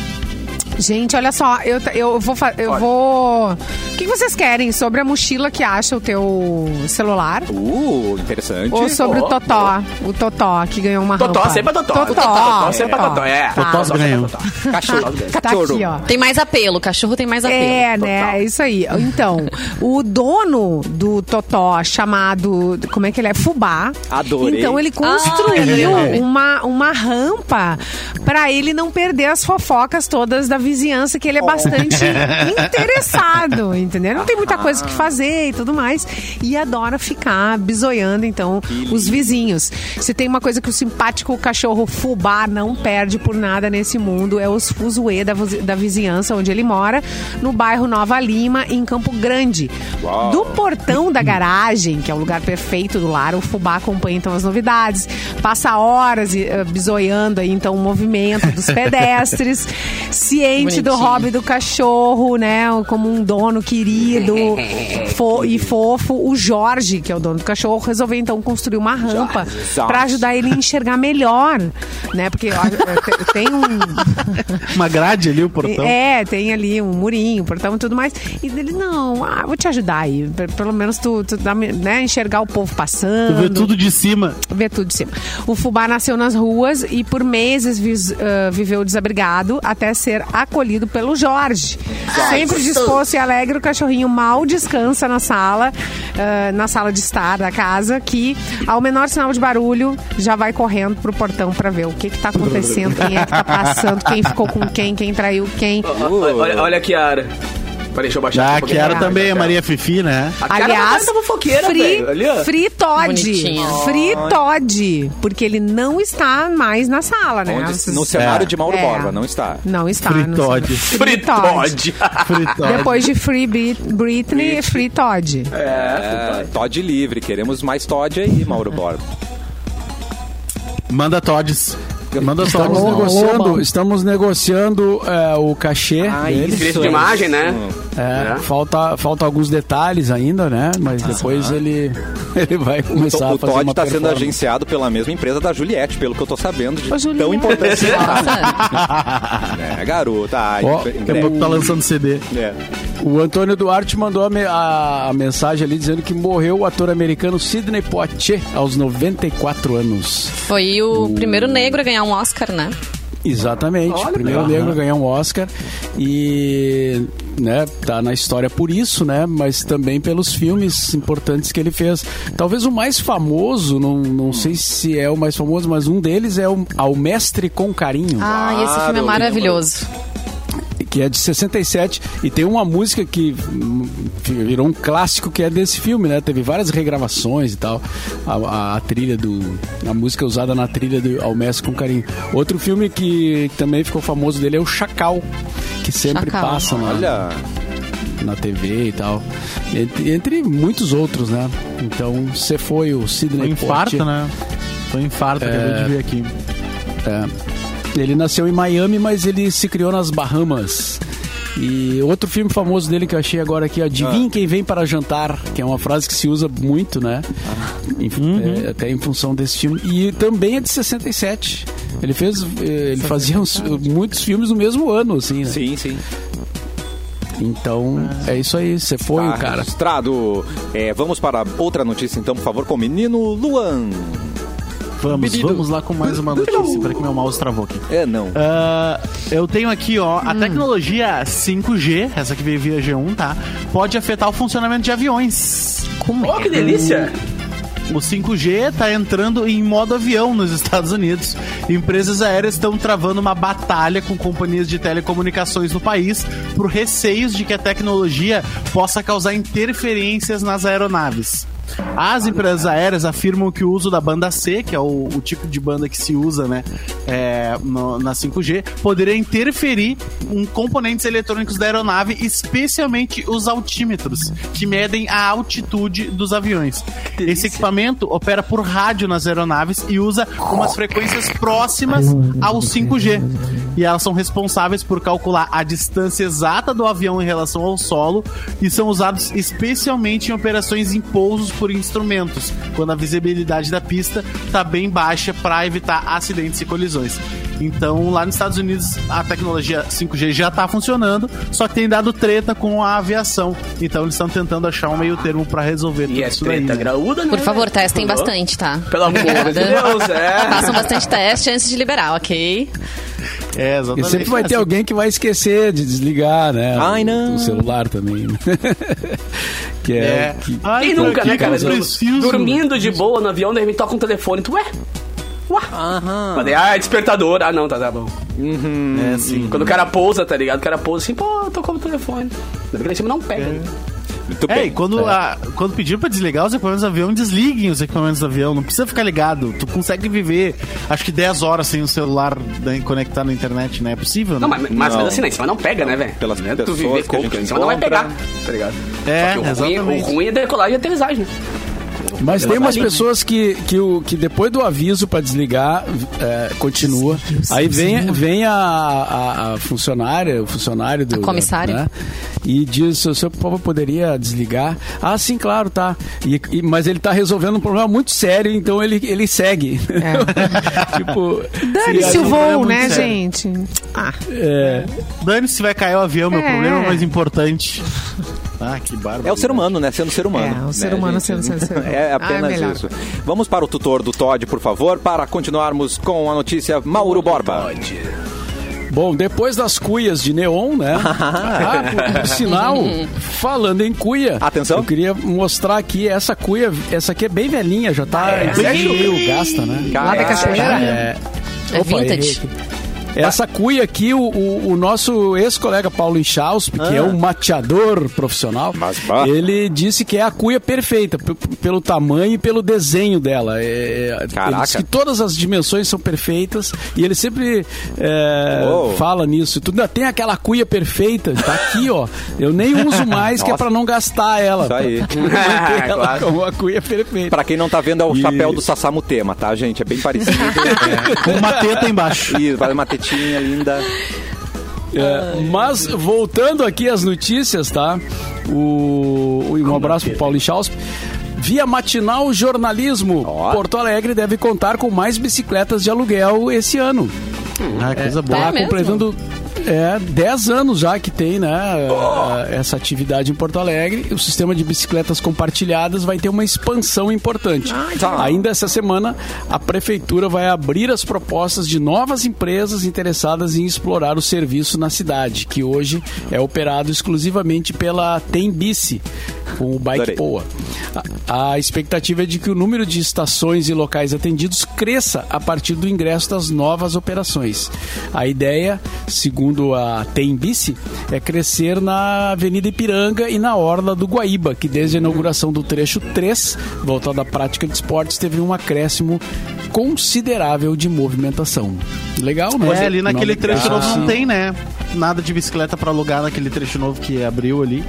Gente, olha só, eu, eu vou. Eu vou. O que vocês querem? Sobre a mochila que acha o teu celular? Uh, interessante. Ou sobre Oh, o Totó? O Totó, que ganhou uma Totó, rampa. sempre é Totó. Totó. Totó, sempre é Totó. É. Totós ganham. Cachorro. Tá Cachorro. aqui, ó. Tem mais apelo, cachorro tem mais apelo. É, né? É isso aí. Então, o dono do Totó, chamado. Como é que ele é? Fubá. Adorei. Então, ele construiu uma, uma rampa pra ele não perder as fofocas todas da vizinhança, que ele é bastante interessado, entendeu? Não tem muita coisa que fazer e tudo mais. E adora ficar bisoiando, então, os vizinhos. Se tem uma coisa que o simpático cachorro fubá não perde por nada nesse mundo, é os fuzuê da, da vizinhança onde ele mora, no bairro Nova Lima, em Campo Grande. Uau. Do portão da garagem, que é o lugar perfeito do lar, o fubá acompanha então as novidades, passa horas eh, bisoiando aí então o movimento dos pedestres, ciente do Bonitinho. hobby do cachorro, né, como um dono querido fo- e fofo. O Jorge, que é o dono do cachorro, resolveu então construir uma rampa para ajudar ele a enxergar melhor, né, porque ó, te- tem um Uma grade ali, o portão. é, tem ali um murinho, portão e tudo mais. E ele, não, ah, vou te ajudar aí. Pelo menos tu, tu dá, né, enxergar o povo Tu passando. vê tudo de cima. Ver tudo de cima. O fubá nasceu nas ruas e por meses vis- ah, viveu desabrigado até ser acolhido pelo Jorge. Sempre disposto e alegre, o cachorrinho mal descansa na sala, ah, na sala de estar da casa, que ao menor sinal de barulho já vai correndo pro portão pra ver o que que tá acontecendo, quem é que tá passando, quem ficou com quem, quem traiu quem. Olha, olha, olha aqui, Ara. Peraí, deixa eu baixar que pouquinho. era também a Maria Fifi, né? A cara Aliás, da fofoqueira, Free, velho. Free Todd. Bonitinha. Free Todd. Porque ele não está mais na sala, né? Onde- no cenário de Mauro É. Borba, não está. Não está. Free Todd. Free Todd. Depois de Free Brit- Britney, Free Todd. É, Todd livre. Queremos mais Todd aí, Mauro Borba. Manda Tods. Manda Estamos Tods. negociando, estamos negociando é, o cachê Ah. Direito de imagem, né? É, É. Falta, falta alguns detalhes ainda, né? Mas depois ele, ele vai começar O a fazer Todd uma está sendo agenciado pela mesma empresa da Juliette, pelo que eu tô sabendo. De Ô, Juliette. tão importante. É, garota. Ai, em É breve. porque tá lançando CD. É. O Antônio Duarte mandou a, me- a- a mensagem ali dizendo que morreu o ator americano Sidney Poitier aos 94 anos. foi o primeiro negro a ganhar um Oscar, né? Exatamente. Olha, Primeiro negro a ganhar um Oscar e né, tá na história por isso, né, mas também pelos filmes importantes que ele fez. Talvez o mais famoso, não, não sei se é o mais famoso, mas um deles é o Ao Mestre com Carinho. Ah, e esse filme é Claro, maravilhoso. Que é de 67 e tem uma música que hum, virou um clássico que é desse filme, né? Teve várias regravações e tal. A, a- a trilha do a música usada na trilha do Ao Mestre com Carinho. Outro filme que também ficou famoso dele é o Chacal, que sempre Chacal. passa na, Olha, na TV e tal. Entre, entre muitos outros, né? Então, você foi o Sidney Foi infarto, Poitier. né? Foi infarto, acabei de ver aqui. É. Ele nasceu em Miami, mas ele se criou nas Bahamas. E outro filme famoso dele que eu achei agora aqui, ó, Adivinhe quem vem para jantar, que é uma frase que se usa muito, né? Em- é, até em função desse filme. E também é de 67. Ele fez. eh, Ele fazia uns- muitos filmes no mesmo ano, assim, né? sim, sim. Então, é isso aí. Você foi Tá o cara. registrado. É, vamos para outra notícia, então, por favor, com o menino Luan. Vamos, Menino. vamos lá com mais uma notícia. Peraí que meu mouse travou aqui. É, não. Ah, eu tenho aqui, ó, a tecnologia 5G, essa que veio via G1, tá? Pode afetar o funcionamento de aviões. Oh, que delícia! O 5G está entrando em modo avião nos Estados Unidos. Empresas aéreas estão travando uma batalha com companhias de telecomunicações no país por receios de que a tecnologia possa causar interferências nas aeronaves. As empresas aéreas afirmam que o uso da banda C, que é o, o tipo de banda que se usa né, é, no- na 5G, poderia interferir em componentes eletrônicos da aeronave, especialmente os altímetros, que medem a altitude dos aviões. Esse equipamento opera por rádio nas aeronaves e usa umas frequências próximas ao 5G. E elas são responsáveis por calcular a distância exata do avião em relação ao solo e são usados especialmente em operações em pousos por instrumentos, quando a visibilidade da pista está bem baixa para evitar acidentes e colisões. Então, lá nos Estados Unidos, a tecnologia 5G já está funcionando, só que tem dado treta com a aviação. Então, eles estão tentando achar um meio termo para resolver E tudo é isso daí. treta né? graúda, né? Por favor, testem Falou? bastante, tá? Pelo amor de Deus, é. Façam bastante teste antes de liberar, ok? É, E exatamente. sempre vai ter Assim, alguém que vai esquecer de desligar, né? Ai, não. O celular também. né? que é, É. que- Ai, Quem nunca, que né, cara? preciso? Dormindo de boa no avião, de repente toca um telefone. Tu, ué? Aham. Falei, ah, despertador. Ah, não, tá, tá bom. É, sim. Quando o cara pousa, tá ligado? O cara pousa assim, pô, tocou o telefone. Ainda bem que lá em cima não pega. né? Muito É, bem. e quando, a, quando pediram pra desligar os equipamentos do avião, desliguem os equipamentos do avião. Não precisa ficar ligado. Tu consegue viver, acho que 10 horas sem o celular né, conectar na internet, né? É possível, né? Não, mas, mas Não. mesmo assim, em cima não pega, né, velho? Pelas Né, tu viver que a com gente em cima não vai pegar, tá ligado? É, Só que o ruim, exatamente. o ruim é decolagem e aterrissagem, né? Mas tem umas ali, pessoas que, que, o, que depois do aviso para desligar, é, continua. Aí vem, vem a, a, a funcionária, o funcionário do. A comissária. né, e diz: o seu povo poderia desligar? Ah, sim, claro, tá. E, e- mas ele tá resolvendo um problema muito sério, então ele, ele segue. tipo. Dane-se Sim, o é voo, né, sério. gente? Ah, É, Dane-se se vai cair o avião, meu É. problema é mais importante. Ah, que bárbaro. É o ser humano, né? Sendo ser humano. É, o ser né, humano gente? sendo ser humano. É Ah, apenas melhor. isso. Vamos para o tutor do Todd, por favor, para continuarmos com a notícia Mauro Borba. Bom, depois das cuias de neon, né? ah, por, por sinal, falando em cuia. Atenção. Eu queria mostrar aqui essa cuia. Essa aqui é bem velhinha, já tá É, bem sério? meio gasta, né? lá da cachoeira? É, É Opa, vintage. errei. Essa cuia aqui, o, o- o nosso ex-colega Paulo Inchausp, que é um mateador profissional, Mas, ele disse que é a cuia perfeita, pelo tamanho e pelo desenho dela. É, Ele disse que todas as dimensões são perfeitas e ele sempre é, fala nisso. Tu ainda tem aquela cuia perfeita, tá aqui, ó. Eu nem uso mais, que é pra não gastar ela. Isso aí. Pra manter ela Claro. a cuia perfeita. Pra quem não tá vendo, é o E- chapéu do Sassamu Tema, tá, gente? É bem parecido. Com uma teta embaixo. Isso, vai uma tetinha linda. É, mas voltando aqui às notícias, tá? O, o- um abraço pro Paulo Inchausp. Via Matinal Jornalismo, Ó. Porto Alegre deve contar com mais bicicletas de aluguel esse ano. Ah, coisa boa. Tá É mesmo? completando É, 10 anos já que tem, né, uh, essa atividade em Porto Alegre. O sistema de bicicletas compartilhadas vai ter uma expansão importante. tá. Ainda essa semana, a prefeitura vai abrir as propostas de novas empresas interessadas em explorar o serviço na cidade, que hoje é operado exclusivamente pela Tembici, com o Bike Adorei. Poa. A, a expectativa é de que o número de estações e locais atendidos cresça a partir do ingresso das novas operações. A ideia, segundo a Tembici, é crescer na Avenida Ipiranga e na Orla do Guaíba, que desde a inauguração do trecho 3, voltado à prática de esportes, teve um acréscimo considerável de movimentação. Legal, né? É, ali naquele Nome trecho legal. novo não tem, né? Nada de bicicleta pra alugar naquele trecho novo que abriu ali.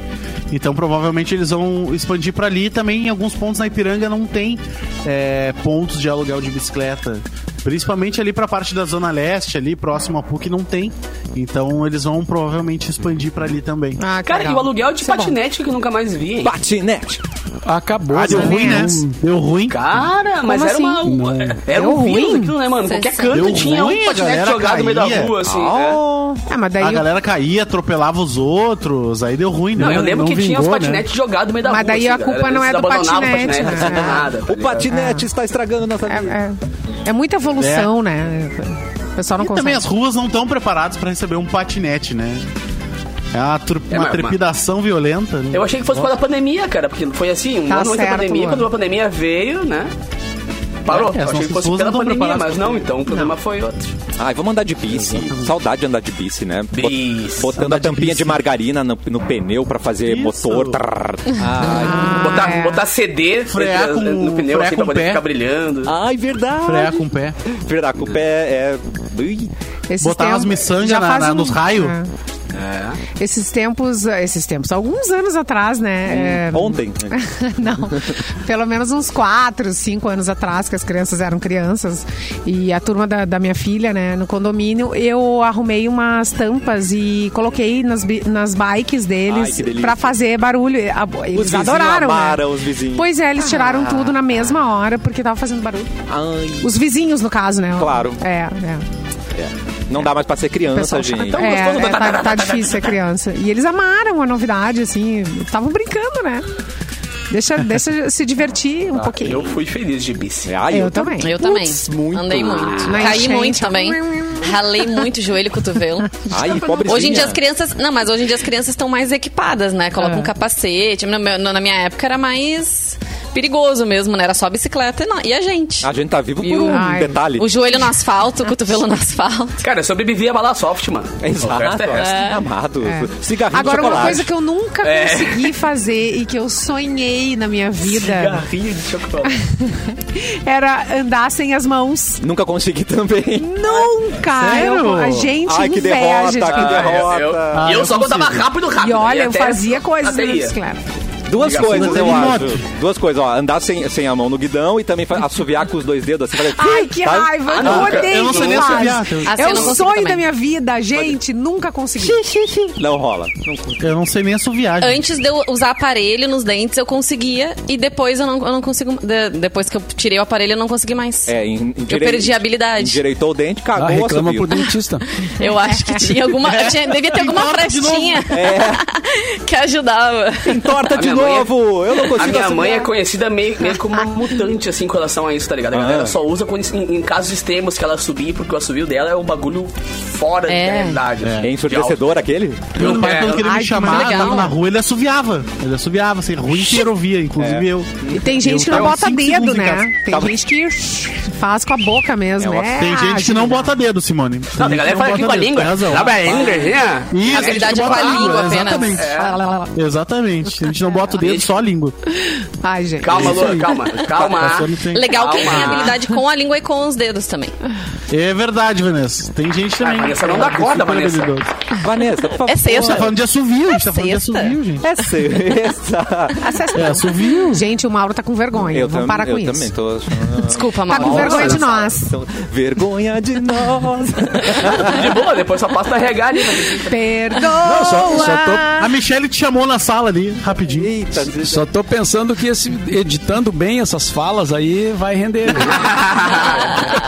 Então provavelmente eles vão expandir pra ali. Também em alguns pontos na Ipiranga não tem é, pontos de aluguel de bicicleta. Principalmente ali pra parte da Zona Leste, ali próximo a PUC, não tem. Então eles vão provavelmente expandir pra ali também. Ah, Cara, e legal. o aluguel de Isso é patinete que eu nunca mais vi, hein? Patinete. Acabou. Ah, deu né? ruim, né? Deu ruim. Cara, mas era assim? uma. Não. Era Deu um vírus ruim? aquilo, né, mano? Qualquer canto Deu tinha ruim, um a patinete jogado no meio da caía. rua, assim. né? Oh. Ah, mas daí A o- galera caía, atropelava os outros, aí deu ruim, né? Não, eu lembro não que tinha os vingou, né? patinetes jogados no meio da Mas rua. daí assim, a culpa galera. não é do abandonavam o patinete, patinete, né? tá O patinete está estragando nossa é, vida. é, é muita evolução, né? O pessoal não E consegue. também as ruas não estão preparadas pra receber um patinete, né? É uma, tru- É, uma mas- trepidação violenta. né? Eu achei que fosse por causa da pandemia, cara, porque foi assim, um Tá ano antes da certo, pandemia, Luan. quando a pandemia veio, né? Parou. É, achei que fosse pela não pandemia, mas não, então o problema foi outro. Ai, vamos andar de bici. Saudade de andar de bici, né? Bici. Botando Andar a de tampinha de, bici. margarina no, no pneu pra fazer Isso. motor. Ai, botar, é. botar CD Frear no- com- no pneu frear assim com pra poder pé. ficar brilhando. Ai, verdade. Frear com o pé. Frear com o pé é... Ui. Esses Botar umas miçangas na- um- nos raios. É. É. Esses tempos, esses tempos, alguns anos atrás, né? é, Ontem. Não, pelo menos uns quatro, cinco anos atrás, que as crianças eram crianças, e a turma da, da minha filha, né, no condomínio, eu arrumei umas tampas e coloquei nas, nas bikes deles delícia. pra fazer barulho. Eles vizinhos adoraram, amaram, né? os vizinhos. Pois é, eles tiraram tudo na mesma hora porque tava fazendo barulho. Ai. Os vizinhos, no caso, né? Claro. É, é. É. Não dá mais pra ser criança, pessoal chama- gente. É, gostoso. é, tá, tá difícil ser criança. E eles amaram a novidade, assim. Estavam brincando, né? Deixa, deixa se divertir um pouquinho. Eu fui feliz de bici. Ai, Eu também. Eu também. Muito. Andei muito. Na Caí enchente. muito também. Ralei muito joelho e cotovelo. Ai, pobrezinha. Hoje em dia as crianças. Não, mas hoje em dia as crianças estão mais equipadas, né? Colocam É. um capacete. Na minha época era mais perigoso mesmo, né? Era só bicikleta e, não- e a gente. A gente tá vivo por um Ai. detalhe. O joelho no asfalto, o cotovelo no asfalto. Cara, eu sobrevivi a bala soft, mano. Exato. é. É. Amado. Cigarrinho Agora, de uma coisa que eu nunca É. consegui fazer e que eu sonhei na minha vida Cigarrinho de chocolate. era andar sem as mãos. Nunca consegui também. Nunca! Sério? Eu- a gente Ai, que inveja derrota, de que derrota. eu, Ah, e eu eu só botava consigo. rápido, rápido. E olha, eu até- fazia coisas na bicicleta. Duas coisas, eu moto. acho. Duas coisas, ó. Andar sem, sem a mão no guidão e também assoviar com os dois dedos. Assim, fazer- Ai, que Sabe? raiva! Ah, eu não, odeio eu não sei nem assoviar. Assim, É eu o sonho também. da minha vida, gente. Nunca consegui. Não rola. Eu não sei nem assoviar. gente. Antes de eu usar aparelho nos dentes, eu conseguia. E depois eu não, eu não consigo. de- depois que eu tirei o aparelho, eu não consegui mais. É, em, Eu perdi a habilidade. Endireitou o dente, Ah, cagou, reclama assobio. pro dentista. Eu acho que tinha alguma. tinha- devia ter alguma Entorta frestinha que ajudava. Torta A de minha é- novo! Eu não consigo A minha mãe é conhecida meio, meio como uma mutante, assim, com relação a isso, tá ligado? A galera Ah. só usa quando, em, em casos extremos que ela subir, porque o assobio dela é um bagulho fora É. da realidade. assim, É de ensurdecedor aquele? Meu pai, É. quando queria Ai, me que chamar, tava na rua, ele assoviava. Ele assoviava, assim, a rua inteira ouvia, inclusive eu. E tem gente Eu que não bota dedo, né? Tem Tava- gente que faz com a boca mesmo. É, É, Tem gente que não bota dedo, Simone. Não, a galera fala aqui com a língua. Razão. Abre a língua, né? Isso, a gente com a bota língua apenas. Exatamente. Exatamente. A gente não bota o dedo, só a língua. Ai, gente. Calma, Isso Lu, aí. calma, calma. Legal quem tem Calma. habilidade com a língua e com os dedos também. É verdade, Vanessa. Tem gente também. Ah, Vanessa, não dá é corda, Vanessa. habilidoso. Vanessa, por favor. É A gente tá sexta. falando de assovio, a gente tá falando de sexta. assovio, gente. É sexta. Acessa- É assovio. Gente, o Mauro tá com vergonha. Eu, Vamos tam- parar com eu isso. também tô achando... Desculpa, Tá com Mauro. vergonha de nós. Vergonha de nós. De boa, depois só passa pra regar ali. né? Perdoa. só- só tô- A Michelle te chamou na sala ali, rapidinho. Eita, Só tô pensando que esse, editando bem essas falas aí vai render. né?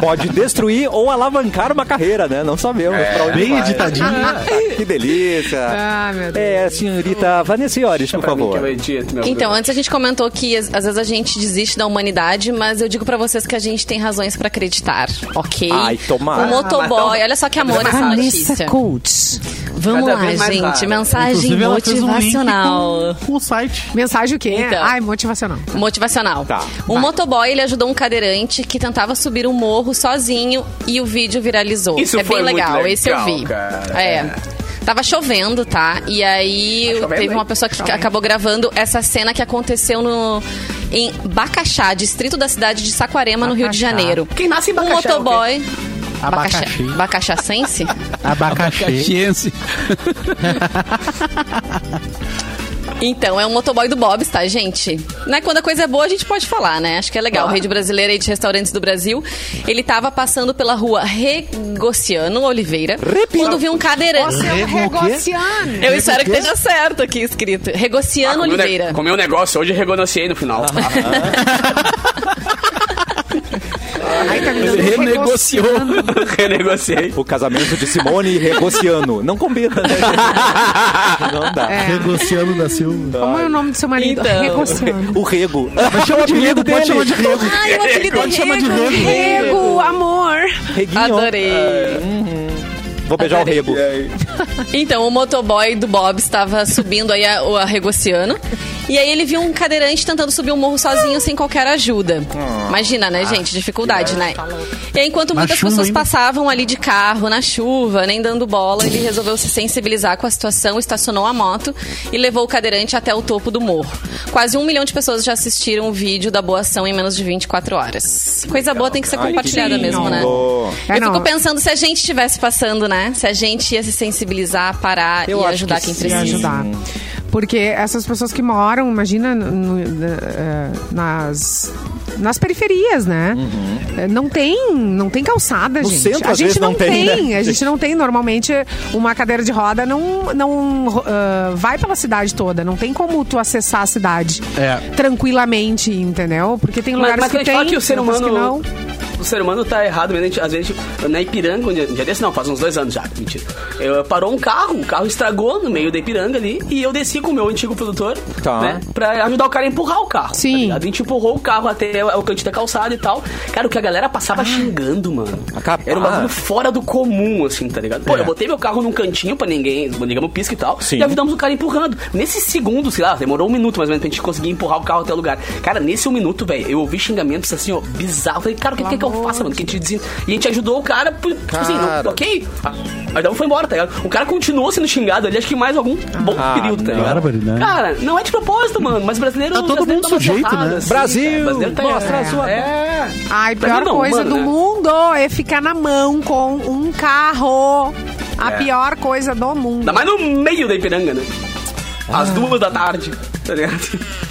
pode destruir ou alavancar uma carreira, né? Não sabemos pra onde Bem vai. editadinho. Ah, que delícia. Ah, meu Deus. É, senhorita Vanessa Iores, por favor. edito, Então, antes a gente comentou que às vezes a gente desiste da humanidade, mas eu digo pra vocês que a gente tem razões pra acreditar, ok? Ai, tomara. O motoboy, olha só que amor essa Vanessa notícia. Coach. Vamos Cada lá, gente. raro. Mensagem Inclusive, fez um link motivacional. com, com o site. Mensagem o quê? Então. Ai, motivacional. Motivacional. Tá. Um motoboy, ele ajudou um cadeirante que tentava subir um morro sozinho e o vídeo viralizou. Isso é foi bem muito legal, esse eu legal, vi. cara. É. Tava chovendo, tá? E aí Tá chovendo, teve uma pessoa que acabou gravando essa cena que aconteceu no em Bacaxá, distrito da cidade de Saquarema, no Rio de Bacaxá. Janeiro. Quem nasce em Um Bacaxá é o quê? motoboy. Abacaxi. Bacaxacense? Abacaxi. Caxiense. Então, é um motoboy do Bob's, tá, gente? Né? Quando a coisa é boa, a gente pode falar, né? Acho que é legal. Claro. Rede Brasileira aí de Restaurantes do Brasil. Ele tava passando pela rua Regociano Oliveira. Repita. Quando viu um cadeirante. É um regociano. Eu espero que esteja certo aqui escrito. Regociano ne- Oliveira. Comeu um negócio, hoje renegociei no final. Ai, tá me renegociou. renegociei. O casamento de Simone e Regociano. Não combina, né? Não dá. É. Negociando da Silva. Como é o nome do seu marido? Então. Regociano. O Rego. Mas chama de rego, pode chamar de rego. Ai, o apelido Pode chamar de Rego. rego. Rego, amor. Reguinho. Adorei. Vou beijar o Rego. Então, o motoboy do Bob estava subindo aí a, o Arregociano. E aí ele viu um cadeirante tentando subir um morro sozinho sem qualquer ajuda. Imagina, né, gente? Dificuldade, né? E aí, enquanto muitas pessoas passavam ali de carro, na chuva, nem dando bola, ele resolveu se sensibilizar com a situação, estacionou a moto e levou o cadeirante até o topo do morro. Quase um milhão de pessoas já assistiram o vídeo da boa ação em menos de 24 horas. Coisa boa tem que ser Ai, que compartilhada mesmo, né? É, Eu fico pensando se a gente estivesse passando, né? Se a gente ia se sensibilizar, parar Eu e ajudar que quem sim. Precisa. ajudar. Porque essas pessoas que moram, imagina, no- no- eh, nas, nas periferias, né? Eh, Não tem, não tem calçada, No gente. centro, a gente vezes, não tem, né? A gente não tem. Normalmente, uma cadeira de roda não, não ah, vai pela cidade toda. Não tem como tu acessar a cidade É. tranquilamente, entendeu? Porque tem Mas, lugares mas que a gente tem, fala que o ser outros que humano. não. O ser humano tá errado mesmo. A gente- Às vezes, tipo, na Ipiranga, um dia, um dia desse não, faz uns dois anos já, mentira. Eu, parou um carro, o carro estragou no meio da Ipiranga ali, e eu desci com o meu antigo produtor, Tá. né? Pra ajudar o cara a empurrar o carro. Sim. Tá a gente empurrou o carro até o, o canto da calçada e tal. Cara, o que a galera passava xingando, mano. Acaba- Era um Ah. bagulho fora do comum, assim, tá ligado? Pô, É. eu botei meu carro num cantinho pra ninguém, ligamos o pisca e tal, Sim. e ajudamos o cara empurrando. Nesse segundo, sei lá, demorou um minuto mais ou menos pra gente conseguir empurrar o carro até o lugar. Cara, nesse um minuto, velho, eu ouvi xingamentos assim, ó, bizarro. Falei, cara, o que, que, que eu faço, mano? Que a gente E a gente ajudou o cara, tipo assim, Cara. não, ok. Aí então foi embora, tá ligado? O cara continuou sendo xingado ali, acho que mais algum bom Ah, período, tá ligado? Bárbaro, né? Cara, não é de propósito, mano, mas brasileiro. Tá todo brasileiro mundo sujeito, né? assim, Brasil, cara. Brasileiro tá mostra a sua- É. Ai, pior não, coisa mano, do né? mundo é ficar na mão com um carro. A É. pior coisa do mundo. Ainda mais no meio da Ipiranga, né? Às duas da tarde, tá ligado?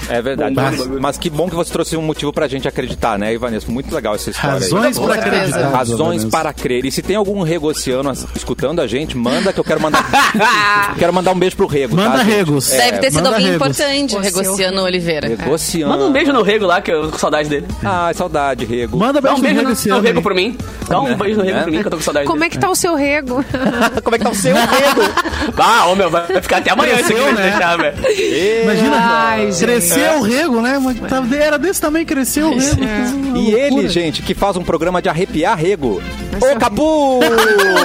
É verdade. Mas, mas que bom que você trouxe um motivo pra gente acreditar, né, Ivanessa? Muito legal essa história. aí. Razões pra certeza. acreditar. Razões para crer. E se tem algum regociano escutando a gente, manda que eu quero mandar. quero mandar um beijo pro Rego. Manda tá, regos. Deve ter sido alguém regos. importante, o Regociano Oliveira. Regociano. Manda um beijo no Rego lá, que eu tô com saudade dele. Ai, saudade, Rego. Manda Dá beijo um beijo no no, no Rego por mim. Dá um beijo no Rego É. por mim, que eu tô com saudade Como é dele. que tá o seu rego? Como é que tá o seu Rego? Ah, ô meu, vai ficar até amanhã esse aqui, né? deixar, velho. Imagina, Ai, gente. cresceu o rego, né? Tava- Era desse tamanho, cresceu o rego. Uma E ele, gente, que faz um programa de arrepiar Rego. Ô, Capu!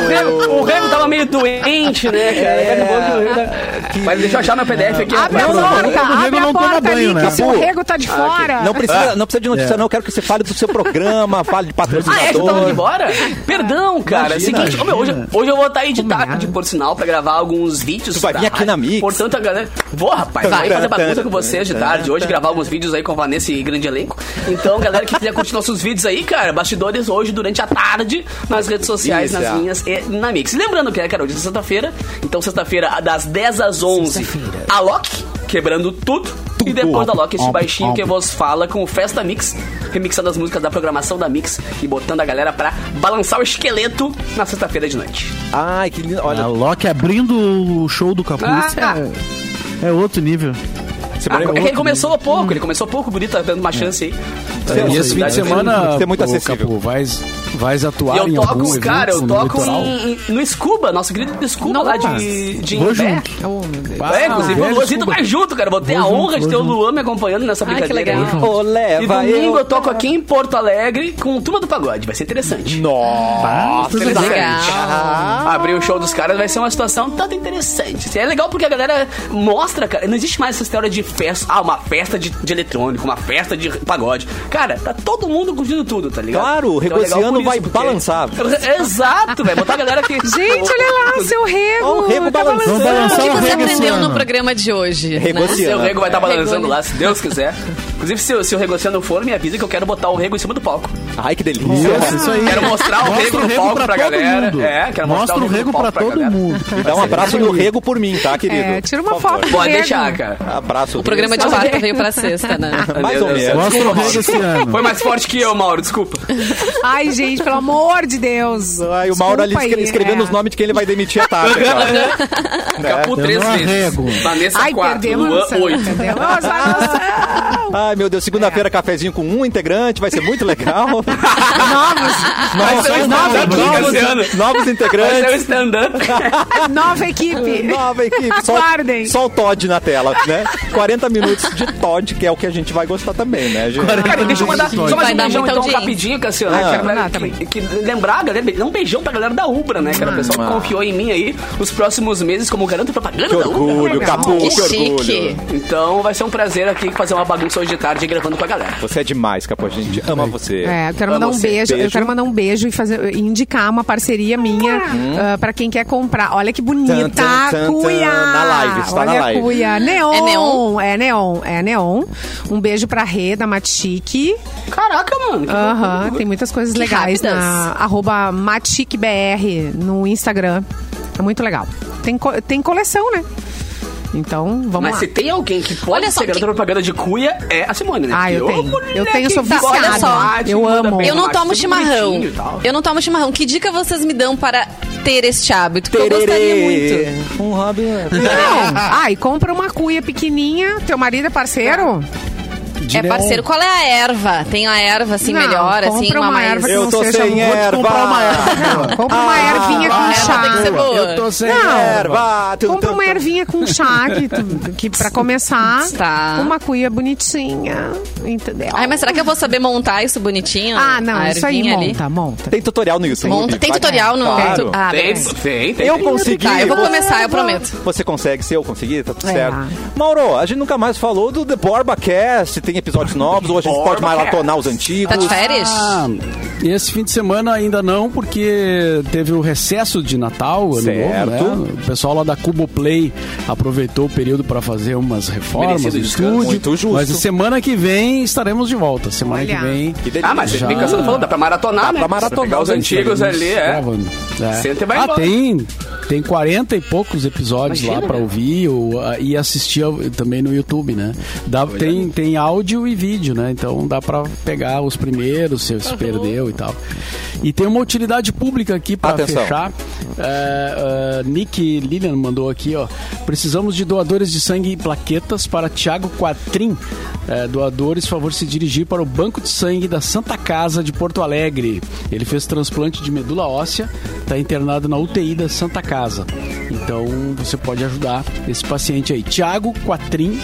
O Rego, o Rego tava meio doente, né, cara? É. É. que o tá- Mas deixa eu achar meu PDF aqui. Abre a Não, não, porta, o rego abre a porta banho, ali, né? que o seu rego tá de fora. Não precisa, não precisa de notícia, não. Eu quero que você fale do seu programa, fale de Ah, é? Você tava indo patrocinador. embora? Perdão, cara. Imagina, Seguinte, ô, meu, hoje, hoje eu vou estar aí de tarde, por sinal, pra gravar alguns vídeos. Tu vai vir aqui na Mix? Portanto, a galera... Vou, rapaz. Vai fazer bagunça com vocês de tarde. Hoje gravar alguns vídeos aí com a Vanessa e grande elenco. Então, galera que quiser curtir nossos vídeos aí, cara, bastidores hoje durante a tarde nas redes sociais, Isso. nas minhas e na Mix. Lembrando que é, cara, hoje é sexta-feira. Então, sexta-feira, das 10 às 11, a Loki, quebrando tudo. E depois da Loki, esse baixinho que vos fala com o Festa Mix, remixando as músicas da programação da Mix e botando a galera pra balançar o esqueleto na sexta-feira de noite. Ai, que lindo. A Olha, Loki abrindo o show do Capuz Ah. é, é outro nível. Simone, Ah, é que ele começou há pouco, ele começou há pouco, o Guri tá dando uma chance aí. muita E esse fim de semana, Ser muito acessível. Capu, vais, vais atuar E eu em toco, algum cara, eu toco em- em- no Scuba, nosso querido Scuba lá de, de Vou Imbé. junto. Oh, meu Deus. Ah, É, inclusive o Luanzito vai junto, cara. Vou ter a Vou honra junto, de ter o Luan me acompanhando nessa Ai, que brincadeira. legal. E domingo eu. eu toco aqui em Porto Alegre com Turma do Pagode. Vai ser interessante. Nossa, Interessante. Legal. Abrir o show dos caras vai ser uma situação tanto interessante. Assim, É legal porque a galera mostra, cara. Não existe mais essa história de festa. Ah, uma festa de, de eletrônico, uma festa de pagode. Cara, tá todo mundo curtindo tudo, tá ligado? Claro, o Então é isso, vai porque- balançar. Exato, velho. Botar a galera que. Gente, olha lá, seu rego. Ó, o rego tá balançando. Vamos O que você aprendeu no programa de hoje? Né? Seu rego vai estar balançando Regone. lá, se Deus quiser. Inclusive, se, o- se o Regociano for, me avisa que eu quero botar o rego em cima do palco. Ai, que delícia. Isso, isso aí. Quero mostrar o rego no palco pra todo galera. mundo. É, quero mostrar Mostra o o rego palco pra pra todo galera. mundo. Dá um abraço no rego por mim, tá, querido? É, tira uma Por favor. foto do Pode rego. deixar, cara. Abraço. O programa de quarta veio pra sexta, né? Mais ou Meu Deus menos. Mostra o rego esse ano. Foi mais forte que eu, Mauro, desculpa. Ai, gente, pelo amor de Deus. Ai, o Mauro ali Desculpa escre- aí, escrevendo é. os nomes de quem ele vai demitir à tarde. aqui, ó. Capu Eu três não vezes. arrego. Vanessa Ai, 4, perdemos Luan noção, 8. Perdemos noção. Ai, meu Deus, segunda-feira cafezinho com um integrante, vai ser muito legal. Novos. Novos, novos, ano. novos Vai ser integrantes. stand-up. Nova equipe. Nova equipe. Só, Aguardem. só o Todd na tela, né? 40 minutos de Todd, que é o que a gente vai gostar também, né, gente? Cara, deixa eu mandar só mais Vai um beijão então audiência. rapidinho, Cassiano. Ah. Quero lá, que, que lembrar galera, um beijão pra galera da Ubra, né? Que era o pessoal que Ah. confiou em mim aí os próximos meses como garanto propaganda Que da Ubra. orgulho. Capu, Que que orgulho. chique. Então vai ser um prazer aqui fazer uma bagunça hoje de tarde gravando com a galera. Você é demais, Capu, a gente ama você. É, eu quero mandar um você. beijo, Eu Beijo. quero mandar um beijo e fazer, indicar uma parceria minha ah, pra quem quer comprar. Olha que bonita Tan, tan, tan, tan. cuia. Na live, está Olha na a live. cuia. Neon. É neon? É neon. É neon. Um beijo pra Rê, da Matique. Caraca, mano. Aham, loucura. tem muitas coisas Que legais rápidas. na arroba MatiqueBR no Instagram. É muito legal. Tem, co- tem coleção, né? Então, vamos Mas lá. se tem alguém que pode Olha só ser garota que- propaganda de cuia, é a Simone, né? Ah, eu Porque, tenho. mulher Eu tenho, sou tá- viciada. olha só, Eu amo. Eu não tomo chimarrão. Eu não tomo chimarrão. Que dica vocês me dão para ter este hábito? Que eu gostaria muito. Um hobby. Não. Ah, e compra uma cuia pequenininha. Teu marido é parceiro? De É neon. parceiro. Qual é a erva? Tem a erva assim Não, melhor, assim, uma, uma mais. erva que Eu não tô seja sem muito- erva. comprar uma erva. Não, compra uma ervinha com erva chá. tem que ser boa. Eu tô sem Não. Erva. Compra tum, uma ervinha com chá, que, tu, que pra começar, Tá. uma cuia bonitinha, entendeu? Ai, mas será que eu vou saber montar isso bonitinho? Ah, não, A isso aí ervinha ali? monta, monta. Tem tutorial no YouTube. Monta. Tem tutorial no Claro. YouTube? Ah, Tem, tem, tem. Eu consegui. Tá, eu vou começar, eu prometo. Você consegue, se eu conseguir, tá tudo É. certo. Mauro, a gente nunca mais falou do The Borba Cast, tem episódios novos, ou a gente pode maratonar os antigos. Tá de férias? Ah, esse fim de semana ainda não, porque teve o recesso de Natal, ano Certo. novo, né? O pessoal lá da Cubo Play aproveitou o período para fazer umas reformas Merecido no estúdio. Muito justo. Mas semana que vem estaremos de volta. Semana Olha. que vem. Que delícia. Ah, mas você Já. fica só falando, dá pra maratonar, Dá né? pra maratonar pegar os os antigos ali, é. gravando. É. Senta e vai ah, embora. tem, tem 40 e poucos episódios Imagina, lá pra né? ouvir ou, e assistir ao- também no YouTube, né? Dá, tem, tem áudio e vídeo, né? Então dá pra pegar os primeiros, se se perdeu e tal. E tem uma utilidade pública aqui pra Atenção. fechar. É, é, Nick Lilian mandou aqui, ó. Precisamos de doadores de sangue e plaquetas para Tiago Quatrim. É, doadores, favor se dirigir para o Banco de Sangue da Santa Casa de Porto Alegre. Ele fez transplante de medula óssea, está internado na UTI da Santa Casa. Então você pode ajudar esse paciente aí. Tiago Quatrim,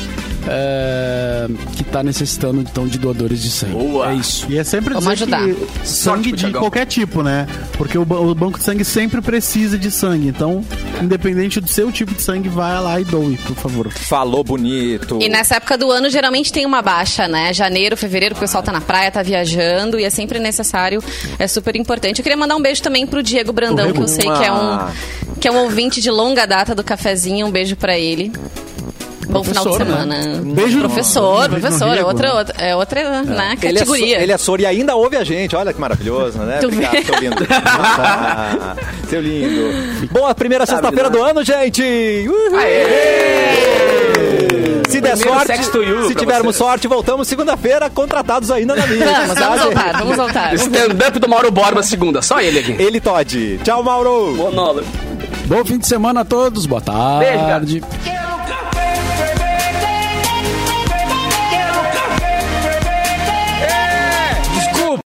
é, que está necessitando então de doadores de sangue. Boa. É isso. E é sempre Vamos ajudar. sangue de Thiagão. qualquer tipo, né? Porque o, o banco de sangue sempre precisa de sangue. Então, independente do seu tipo de sangue, vai lá e doe, por favor. Falou bonito. E nessa época do ano, geralmente tem uma baixa, né? Janeiro, fevereiro, o pessoal tá na praia, tá viajando e é sempre necessário, é super importante. Eu queria mandar um beijo também pro Diego Brandão, que eu sei que é Ah. um, que é um ouvinte de longa data do cafezinho. Um beijo pra ele. Bom final de Professor, né? semana. Beijo no- professor, beijo no professor, é outra, né? outra, é outra né, Ele é, so- categoria. ele é soro e ainda ouve a gente. Olha que maravilhoso, né? Tu Obrigado, seu lindo. Ah, seu lindo. Boa primeira sexta-feira do ano, gente! Uhul! Se der Primeiro sorte, you se tivermos vocês. sorte, voltamos segunda-feira, contratados ainda na minha. Vamos, vamos voltar, vamos voltar. Stand-up do Mauro Borba, segunda. Só ele aqui. Ele, Todd. Tchau, Mauro. Boa noite. Bom fim de semana a todos, boa Beijo, cara. tarde.